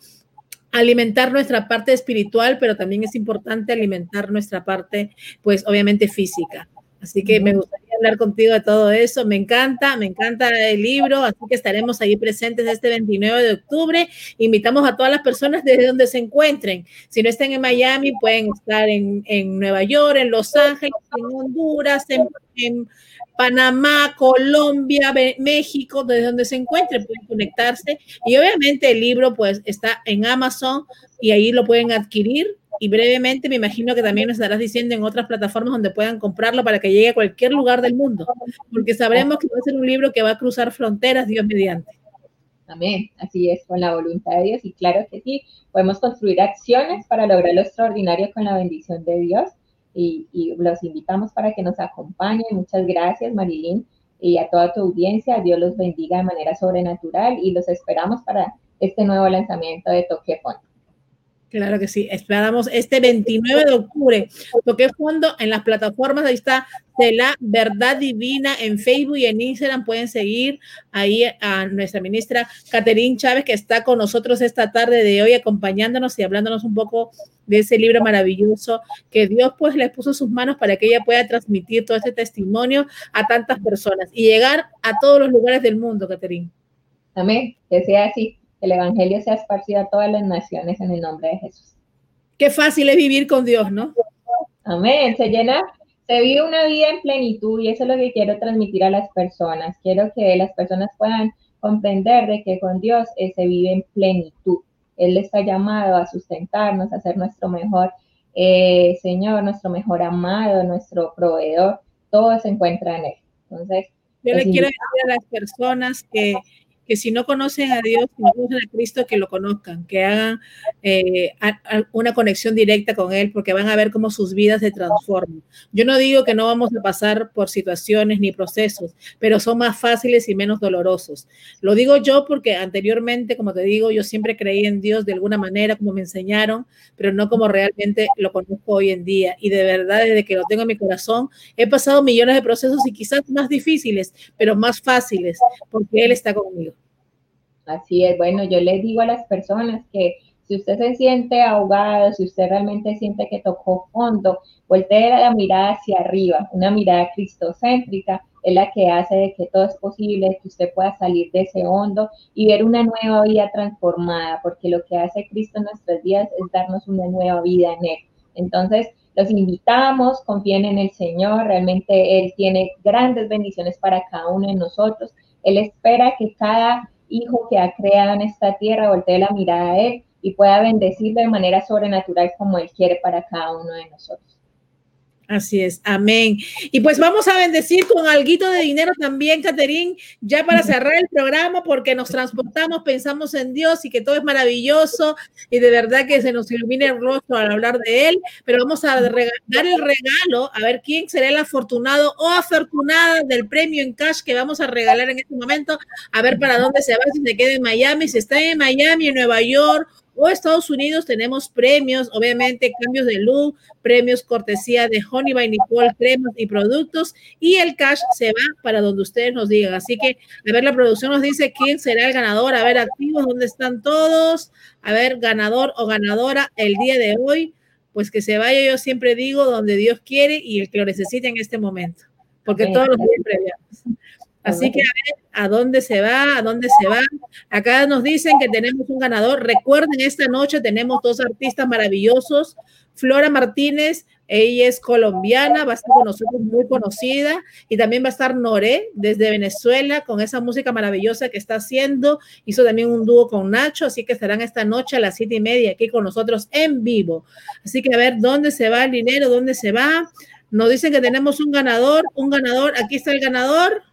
alimentar nuestra parte espiritual, pero también es importante alimentar nuestra parte, pues obviamente física. Así que me gustaría hablar contigo de todo eso. Me encanta, me encanta el libro, así que estaremos ahí presentes este 29 de octubre. Invitamos a todas las personas desde donde se encuentren. Si no están en Miami, pueden estar en, Nueva York, en Los Ángeles, en Honduras, en, Panamá, Colombia, México, desde donde se encuentren, pueden conectarse. Y obviamente el libro pues está en Amazon y ahí lo pueden adquirir y brevemente me imagino que también nos estarás diciendo en otras plataformas donde puedan comprarlo para que llegue a cualquier lugar del mundo, porque sabremos que va a ser un libro que va a cruzar fronteras, Dios mediante. Amén, así es, con la voluntad de Dios y claro que sí, podemos construir acciones para lograr lo extraordinario con la bendición de Dios y, los invitamos para que nos acompañen. Muchas gracias, Marilyn, y a toda tu audiencia. Dios los bendiga de manera sobrenatural y los esperamos para este nuevo lanzamiento de Toque Fondo. Claro que sí. Esperamos este 29 de octubre. Toque fondo en las plataformas. Ahí está de la verdad divina en Facebook y en Instagram. Pueden seguir ahí a nuestra ministra Caterín Chávez, que está con nosotros esta tarde de hoy, acompañándonos y hablándonos un poco de ese libro maravilloso que Dios pues le puso sus manos para que ella pueda transmitir todo este testimonio a tantas personas y llegar a todos los lugares del mundo, Caterín. Amén. Que sea así el Evangelio sea esparcido a todas las naciones en el nombre de Jesús. Qué fácil es vivir con Dios, ¿no? Amén. Se llena, se vive una vida en plenitud y eso es lo que quiero transmitir a las personas. Quiero que las personas puedan comprender de que con Dios eh, se vive en plenitud. Él está llamado a sustentarnos, a ser nuestro mejor eh, Señor, nuestro mejor amado, nuestro proveedor. Todo se encuentra en Él. Entonces, yo le quiero decir a las personas que que si no conocen a Dios, si no conocen a Cristo, que lo conozcan, que hagan eh, una conexión directa con Él, porque van a ver cómo sus vidas se transforman. Yo no digo que no vamos a pasar por situaciones ni procesos, pero son más fáciles y menos dolorosos. Lo digo yo porque anteriormente, como te digo, yo siempre creí en Dios de alguna manera, como me enseñaron, pero no como realmente lo conozco hoy en día. Y de verdad, desde que lo tengo en mi corazón, he pasado millones de procesos y quizás más difíciles, pero más fáciles, porque Él está conmigo. Así es, bueno, yo les digo a las personas que si usted se siente ahogado, si usted realmente siente que tocó fondo, voltee la mirada hacia arriba, una mirada cristocéntrica es la que hace de que todo es posible, que usted pueda salir de ese hondo y ver una nueva vida transformada, porque lo que hace Cristo en nuestras vidas es darnos una nueva vida en Él. Entonces, los invitamos, confíen en el Señor, realmente Él tiene grandes bendiciones para cada uno de nosotros. Él espera que cada hijo que ha creado en esta tierra, voltee la mirada a Él y pueda bendecirle de manera sobrenatural como Él quiere para cada uno de nosotros. Así es, amén. Y pues vamos a bendecir con algo de dinero también, Caterín, ya para cerrar el programa, porque nos transportamos, pensamos en Dios y que todo es maravilloso y de verdad que se nos ilumine el rostro al hablar de Él, pero vamos a dar el regalo, a ver quién será el afortunado o afortunada del premio en cash que vamos a regalar en este momento, a ver para dónde se va, si se queda en Miami, si está en Miami, en Nueva York o Estados Unidos tenemos premios, obviamente cambios de look, premios cortesía de Honey by Nicole, cremas y productos, y el cash se va para donde ustedes nos digan. Así que, a ver, la producción nos dice quién será el ganador, a ver, activos, dónde están todos, a ver, ganador o ganadora el día de hoy, pues que se vaya, yo siempre digo, donde Dios quiere y el que lo necesite en este momento, porque todos los días Así que a ver a dónde se va, a dónde se va. Acá nos dicen que tenemos un ganador. Recuerden, esta noche tenemos dos artistas maravillosos. Flora Martínez, ella es colombiana, va a estar con nosotros muy conocida y también va a estar Noré desde Venezuela con esa música maravillosa que está haciendo. Hizo también un dúo con Nacho, así que estarán esta noche a las siete y media aquí con nosotros en vivo. Así que a ver dónde se va el dinero, dónde se va. Nos dicen que tenemos un ganador, un ganador, aquí está el ganador.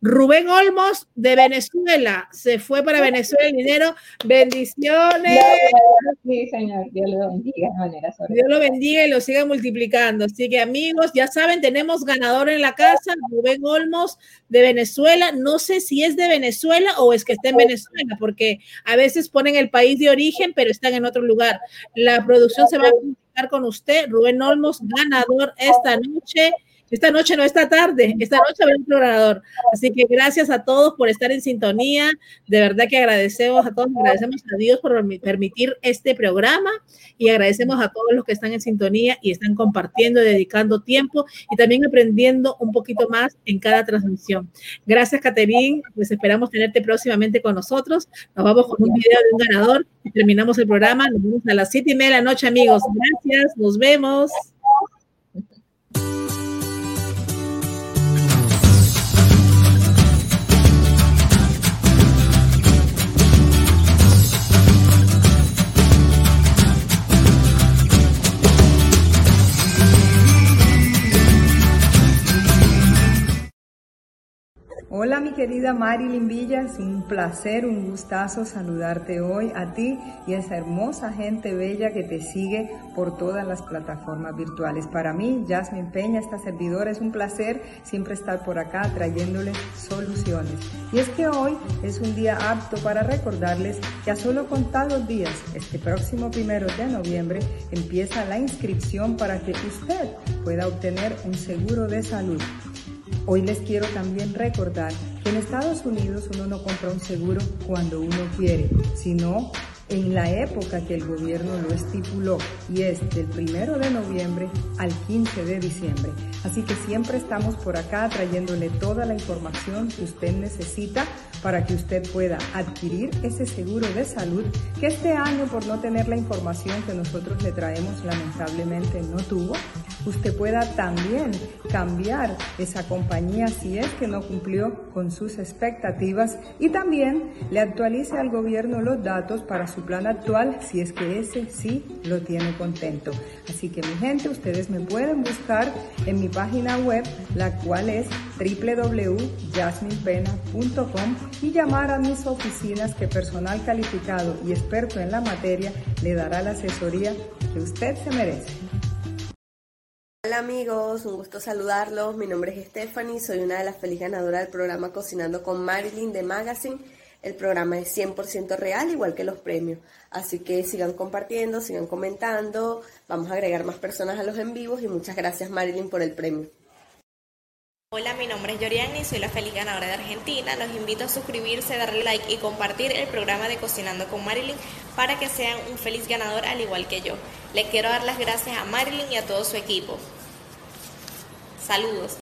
Rubén Olmos de Venezuela, se fue para Venezuela el dinero. Bendiciones. Sí, señor, Dios lo bendiga. Dios lo bendiga y lo siga multiplicando. Así que amigos, ya saben, tenemos ganador en la casa, Rubén Olmos de Venezuela. No sé si es de Venezuela o es que está en Venezuela, porque a veces ponen el país de origen, pero están en otro lugar. La producción se va a comunicar con usted, Rubén Olmos, ganador esta noche. Esta noche no esta tarde, esta noche va un programador. Así que gracias a todos por estar en sintonía. De verdad que agradecemos a todos, agradecemos a Dios por permitir este programa y agradecemos a todos los que están en sintonía y están compartiendo, dedicando tiempo y también aprendiendo un poquito más en cada transmisión. Gracias, Caterín. Pues esperamos tenerte próximamente con nosotros. Nos vamos con un video de un ganador y terminamos el programa. Nos vemos a las siete y media de la noche, amigos. Gracias, nos vemos. Hola mi querida Marilyn Villas, un placer, un gustazo saludarte hoy a ti y a esa hermosa gente bella que te sigue por todas las plataformas virtuales. Para mí, Jasmine Peña, esta servidora, es un placer siempre estar por acá trayéndoles soluciones. Y es que hoy es un día apto para recordarles que a solo contados días, este próximo primero de noviembre, empieza la inscripción para que usted pueda obtener un seguro de salud. Hoy les quiero también recordar que en Estados Unidos uno no compra un seguro cuando uno quiere, sino en la época que el gobierno lo estipuló y es del primero de noviembre al 15 de diciembre. Así que siempre estamos por acá trayéndole toda la información que usted necesita para que usted pueda adquirir ese seguro de salud que este año por no tener la información que nosotros le traemos lamentablemente no tuvo. Usted pueda también cambiar esa compañía si es que no cumplió con sus expectativas y también le actualice al gobierno los datos para su plan actual si es que ese sí lo tiene contento. Así que mi gente, ustedes me pueden buscar en mi página web, la cual es www.jasminepena.com y llamar a mis oficinas que personal calificado y experto en la materia le dará la asesoría que usted se merece. Hola amigos, un gusto saludarlos. Mi nombre es Stephanie, soy una de las feliz ganadoras del programa Cocinando con Marilyn de Magazine. El programa es 100% real, igual que los premios. Así que sigan compartiendo, sigan comentando. Vamos a agregar más personas a los en vivos y muchas gracias Marilyn por el premio. Hola, mi nombre es Yoriani, soy la feliz ganadora de Argentina. Los invito a suscribirse, darle like y compartir el programa de Cocinando con Marilyn para que sean un feliz ganador al igual que yo. Le quiero dar las gracias a Marilyn y a todo su equipo. Saludos.